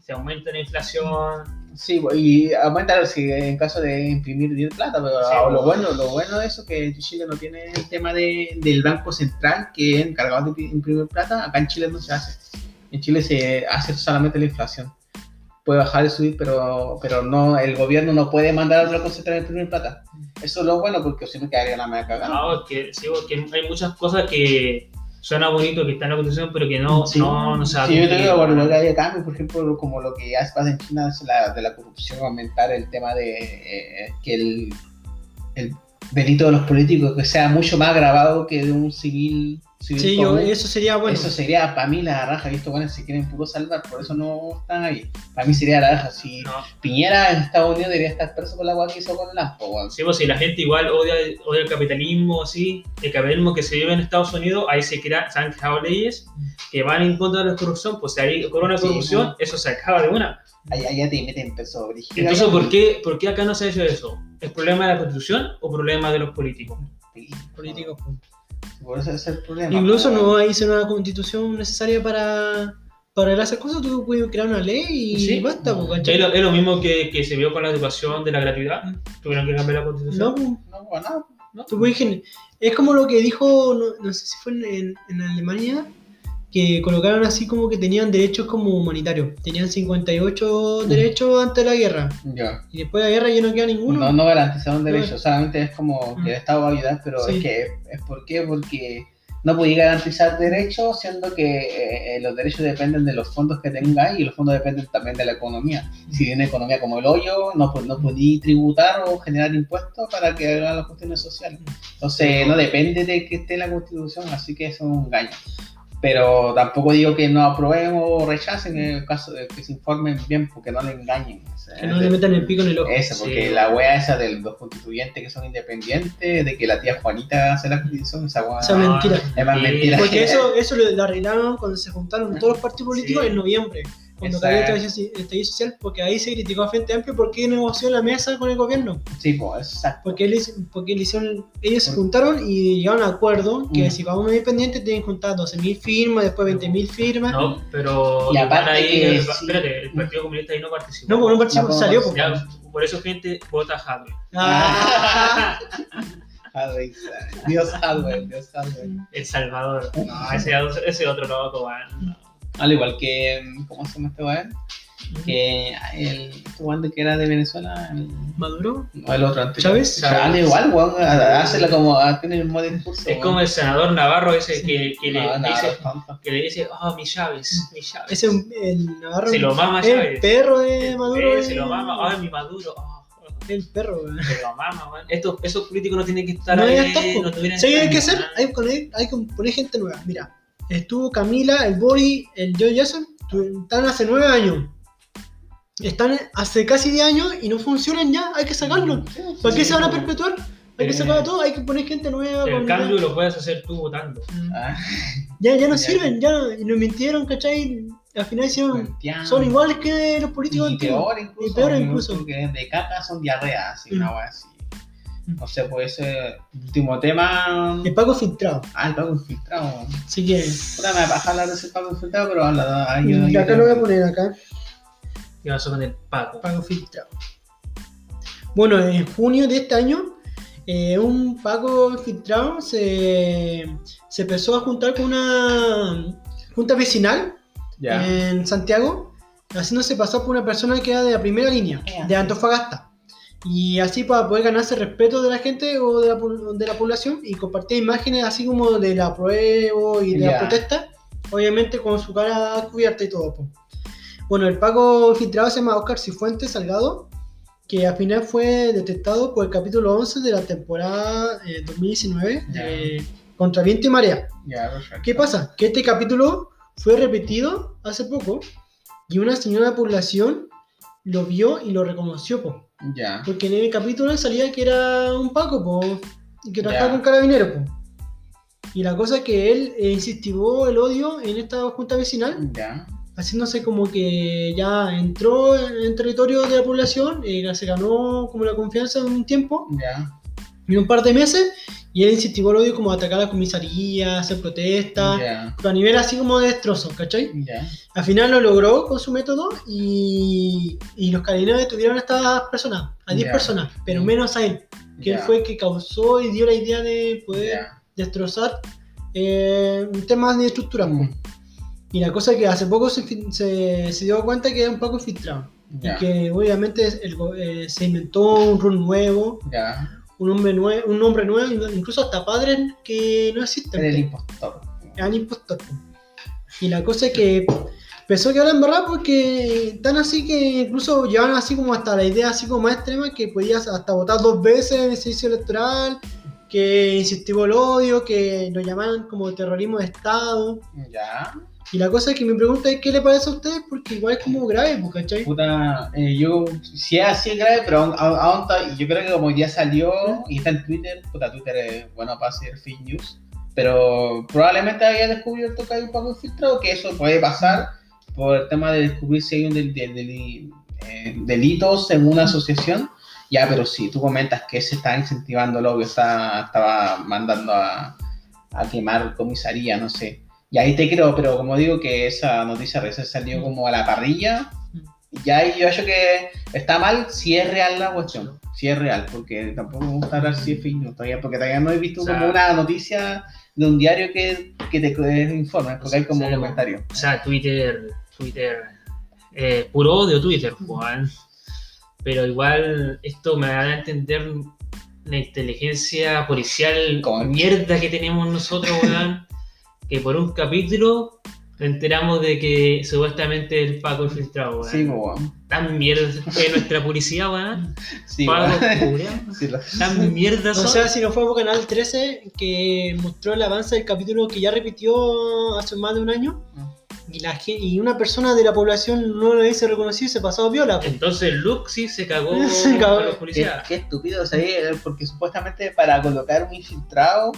se aumente la inflación. Sí, po, y aumenta si en caso de imprimir bien plata, pero Sí, lo po. bueno, lo bueno de eso es que Chile no tiene el tema de, del Banco Central que es encargado de imprimir plata, acá en Chile no se hace. En Chile se hace solamente la inflación. Puede bajar y subir, pero, pero no, el gobierno no puede mandar al Banco Central a imprimir plata. Eso es lo bueno porque si no quedaría la cagada. No, porque, sí, porque hay muchas cosas que suena bonito que están en la constitución, pero que no, Sí. no, no se Sí, yo te cumplir. digo, bueno, lo que hay cambio, por ejemplo, como lo que ya pasa en China es la, de la corrupción, aumentar el tema de eh, que el, el delito de los políticos que sea mucho más agravado que de un civil. Sí, yo, eso sería bueno. Eso sería para mí la raja, y estos buenos se quieren puro salvar, por eso no están ahí. Para mí sería la raja. Si No. Piñera en Estados Unidos debería estar preso por la agua que hizo con Lampo, weón. Sí, pues si la gente igual odia, odia el capitalismo, así, el capitalismo que se vive en Estados Unidos, ahí se, crea, se han creado leyes que van en contra de la corrupción, pues si hay corona Sí, corrupción, eso se acaba de una. Allá, allá te meten preso brígido. Entonces. ¿por qué, ¿por qué acá no se ha hecho eso? ¿Es problema de la constitución o problema de los políticos? Sí, Políticos. po. Por eso ese es el problema. Incluso no hay una constitución necesaria para, para esas cosas. Tú puedes crear una ley y Sí. basta, po, Es ¿cachai? lo, es lo mismo que, que se vio con la educación de la gratuidad. Tuvieron que cambiar la constitución. No, po. No, bueno, ¿no? Tú puedes Es como lo que dijo, no, no sé si fue en- en Alemania, que colocaron así como que tenían derechos como humanitarios. Tenían 58 Mm. derechos antes de la guerra. ya. Y después de la guerra ya no queda ninguno. No, no garantizaron derechos, No. solamente es como que el Mm. Estado va a ayudar, pero Sí. es que es por qué, porque no podía garantizar derechos, siendo que eh, eh, los derechos dependen de los fondos que tengáis y los fondos dependen también de la economía. Si tiene economía como el hoyo, no, no podí tributar o generar impuestos para que hagan las cuestiones sociales. Entonces, no depende de que esté en la constitución, así que eso es un engaño. Pero tampoco digo que no aprobemos o rechacen en el caso de que se informen bien, porque no le engañen. O sea, Que no le metan el pico en el ojo. esa, porque Sí. la wea esa de los constituyentes que son independientes, de que la tía Juanita hace la constitución, esa wea Esa mentira. es más Sí. mentira. Porque (laughs) eso, eso lo, lo arreglaron cuando se juntaron todos los partidos políticos Sí. en noviembre. Cuando cayó el estallido social, porque ahí se criticó a Frente Amplio porque negoció la mesa con el gobierno. Sí, pues, exacto. Porque, él, porque él hicieron, ellos se juntaron y llegaron a un acuerdo que Mm. si cada uno independiente tienen que juntar 12.000 firmas, después 20.000 firmas. No, No, pero Y aparte ahí, que el, sí. espérate, el Partido Comunista ahí no participó. pues no participó, No, no, salió. no, pues. Ya, por eso gente vota a Hadwe. Ah. (laughs) Dios hardware, Dios hardware. El Salvador. (laughs) No, ese, ese otro loco, weón. no. Al igual que, ¿cómo se llama este weón? Que el weón de que era de Venezuela, el, Maduro. no, el otro antes. ¿Chávez? Al igual, weón, hace como, tiene el modo discurso. Es como el senador Navarro ese Sí. que, que, le, No, le nada, dice, que le dice, oh, mi Chávez, mi Chávez. Ese el Navarro. Se lo mama el Chávez. perro de Maduro. Es- se lo mama, ay, mi Maduro. oh, El perro, weón. se lo mama, weón. Estos, esos políticos no tienen que estar No ahí. no ¿Sabes qué hay que hacer? Hay que, poner, hay que poner gente nueva. Mira, estuvo Camila, el Bori, el Joe Jason, están hace nueve años. Están hace casi 10 años y no funcionan ya, hay que sacarlo. ¿Para qué se van a perpetuar? Hay que Eh, sacarlo todo, hay que poner gente nueva. El con- cambio lo puedes hacer tú votando. Mm. Ah, Ya, ya no sirven, ya y nos mintieron, ¿cachai? Al final hicieron, son iguales que los políticos Y antiguos. peor incluso. Y peor incluso. Que de caca son diarrea, así, Mm. una así. No sé, pues ese último tema. El pago filtrado, Ah, el pago infiltrado. si quieren. Puta, me baja hablar de ese pago infiltrado, pero habla. ahí yo- Y yo acá lo voy a poner acá. ¿Qué pasó con el Paco? pago filtrado. Bueno, en junio de este año, eh, un pago filtrado se, se empezó a juntar con una junta vecinal Ya. en Santiago, haciéndose pasar por una persona que era de la primera línea, de Antofagasta. Y así para poder ganarse el respeto de la gente o de la, de la población y compartir imágenes así como de la prueba y de Ya. la protesta, obviamente con su cara cubierta y todo. po. Bueno, el pago filtrado se llama Oscar Cifuentes Salgado, que al final fue detectado por el capítulo 11 de la temporada eh, 2019 de Contra Viento y Marea. Perfecto. ¿Qué pasa? Que este capítulo fue repetido hace poco y una señora de población lo vio y lo reconoció, po. Ya. porque en el capítulo salía que era un Paco, po, y que trabajaba Ya. con carabinero, po. Y la cosa es que él eh, insistivó el odio en esta junta vecinal, Ya. haciéndose como que ya entró en el territorio de la población, eh, se ganó como la confianza en un tiempo, Ya. En un par de meses, y él insistivó el odio como atacar a la comisaría, hacer protestas, pero a nivel así como de destrozos, ¿cachai? Ya. Al final lo logró con su método y, y los carabineros detuvieron a estas personas, a 10 Ya. personas, pero menos a él, que él fue el que causó y dio la idea de poder destrozar eh, temas de estructura. po. Mm. Y la cosa es que hace poco se, se, se dio cuenta que era un poco infiltrado. Ya. Y que obviamente el eh, se inventó un rol nuevo, Ya. Un nombre, nue- un nombre nuevo, incluso hasta padres que no existen. Era el po impostor. eran impostor. po. Y la cosa es que empezó a quedar embarrada porque tan así que incluso llevaban así como hasta la idea así como más extrema que podías hasta votar dos veces en el servicio electoral, que insistimos el odio, que lo llamaban como terrorismo de Estado. Ya. Y la cosa es que mi pregunta es qué le parece a ustedes porque igual es como grave, po, ¿cachai? Puta, eh, yo, si es así es grave, pero aún, aún- aún yo creo que como ya salió y está en Twitter, puta, Twitter es bueno para hacer fake news, pero probablemente haya descubierto que hay un poco infiltrado, que eso puede pasar por el tema de descubrir si hay un del- del- del- eh, delitos en una asociación. Ya, pero si tú comentas que se está incentivando el odio, está, estaba mandando a, a quemar comisaría, no sé. Y ahí te creo, pero como digo que esa noticia recién salió como a la parrilla, ya ahí yo creo que está mal si es real la cuestión, si es real, porque tampoco me gusta hablar si es news todavía, porque todavía no he visto O sea, como una noticia de un diario que, que te que informe, porque hay como Sí, comentarios. O sea, Twitter, Twitter, eh, puro odio Twitter, Juan. Pero igual esto me da a entender la inteligencia policial Como- mierda que tenemos nosotros, weón. (laughs) que por un capítulo enteramos de que supuestamente el Paco infiltrado, weón. Sí, pues, bueno. Tan mierda es nuestra policía, weón. (laughs) Sí, Paco. (laughs) Sí, lo- Tan mierda O son. sea, si no fue por Canal 13 que mostró el avance del capítulo que ya repitió hace más de un año y, la, gen- y una persona de la población no lo hubiese reconocido y se pasó viola. po. Entonces Luke sí se cagó (laughs) Se cagó. a los Qué, policías. qué estúpido, ¿sabes? Porque supuestamente para colocar un infiltrado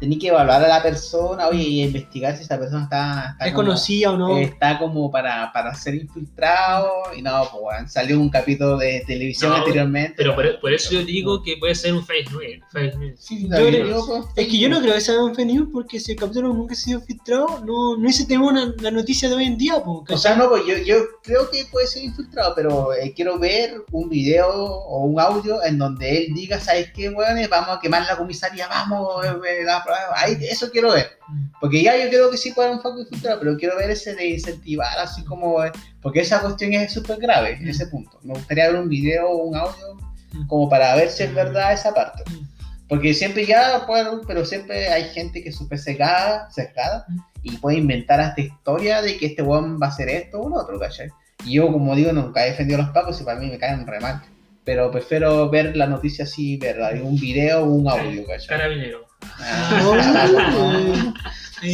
tenía que evaluar a la persona, oye, y investigar si esa persona está, está ¿Es como- conocida o no? está como para, para ser infiltrado y no, pues weón, salió un capítulo de televisión No, anteriormente. Pero por, por eso yo digo que puede ser un fake news. Fake news. Sí, Yo también creo- digo, pues, Es que yo no creo que sea un fake news porque si el capítulo nunca ha sido filtrado, no, no hubiese tenido una, la noticia de hoy en día. Po, O sea, no, pues yo, yo creo que puede ser infiltrado, pero eh, quiero ver un video o un audio en donde él diga, ¿sabes qué, weón? Vamos a quemar la comisaría, vamos, eh, eh, la- ahí, eso quiero ver. Porque ya yo creo que sí puede haber un foco infiltrado, pero quiero ver ese de incentivar, así como. eh, Porque esa cuestión es súper grave, Mm. ese punto. Me gustaría ver un video o un audio Mm. como para ver si es verdad esa parte. Mm. Porque siempre ya, bueno, pero siempre hay gente que es súper secada, sesgada Mm. y puede inventar hasta historia de que este weón va a hacer esto o lo otro, ¿cachai? Y yo, como digo, nunca he defendido a los pacos y para mí me caen re mal. Pero prefiero ver la noticia así, verla, en un video o un audio, ¿cachai? Carabinero. Ah,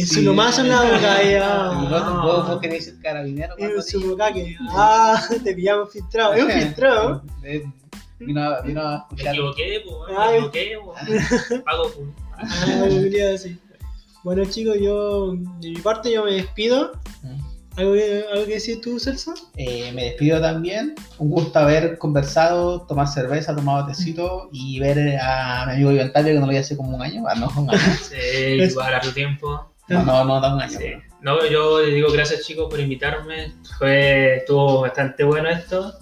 su lomazo en la boca. ahí, Y ah. querés ser carabinero. Su que. Ah, te pillamos filtrado. Es un filtrado. (laughs) Eh, Vino, a- vino a Me equivoqué, me equivoqué, po. Pago. Ah. Bueno chicos, yo de mi parte yo me despido. ¿Algo que, algo que decir tú, Celso? Eh, me despido también. Un gusto haber conversado, tomar cerveza, tomado tecito y ver a mi amigo Iván Tapia que no lo vi hace como un año. Ah, no, un año. (laughs) Sí, igual harto tiempo. No, no, no, da un año. Sí. No, yo les digo gracias chicos por invitarme. Fue, estuvo bastante bueno esto.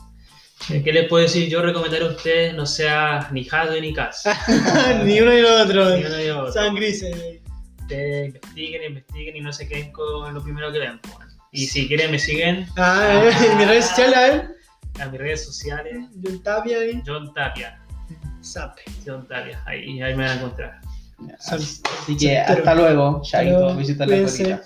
Eh, ¿Qué les puedo decir? Yo recomendaría a ustedes no sea ni Jadwe ni Cas. (laughs) Ni uno ni lo otro. Ni uno ni otro. Sean grises. Ustedes investiguen, investiguen y no se queden con lo primero que ven. pues. Y si quieren me siguen Ah, en mis redes sociales, a a mis redes sociales. John Tapia ahí. John Tapia. Zap. John Tapia. Ahí, ahí me van a encontrar. Así que hasta luego, Chaito. Visita la.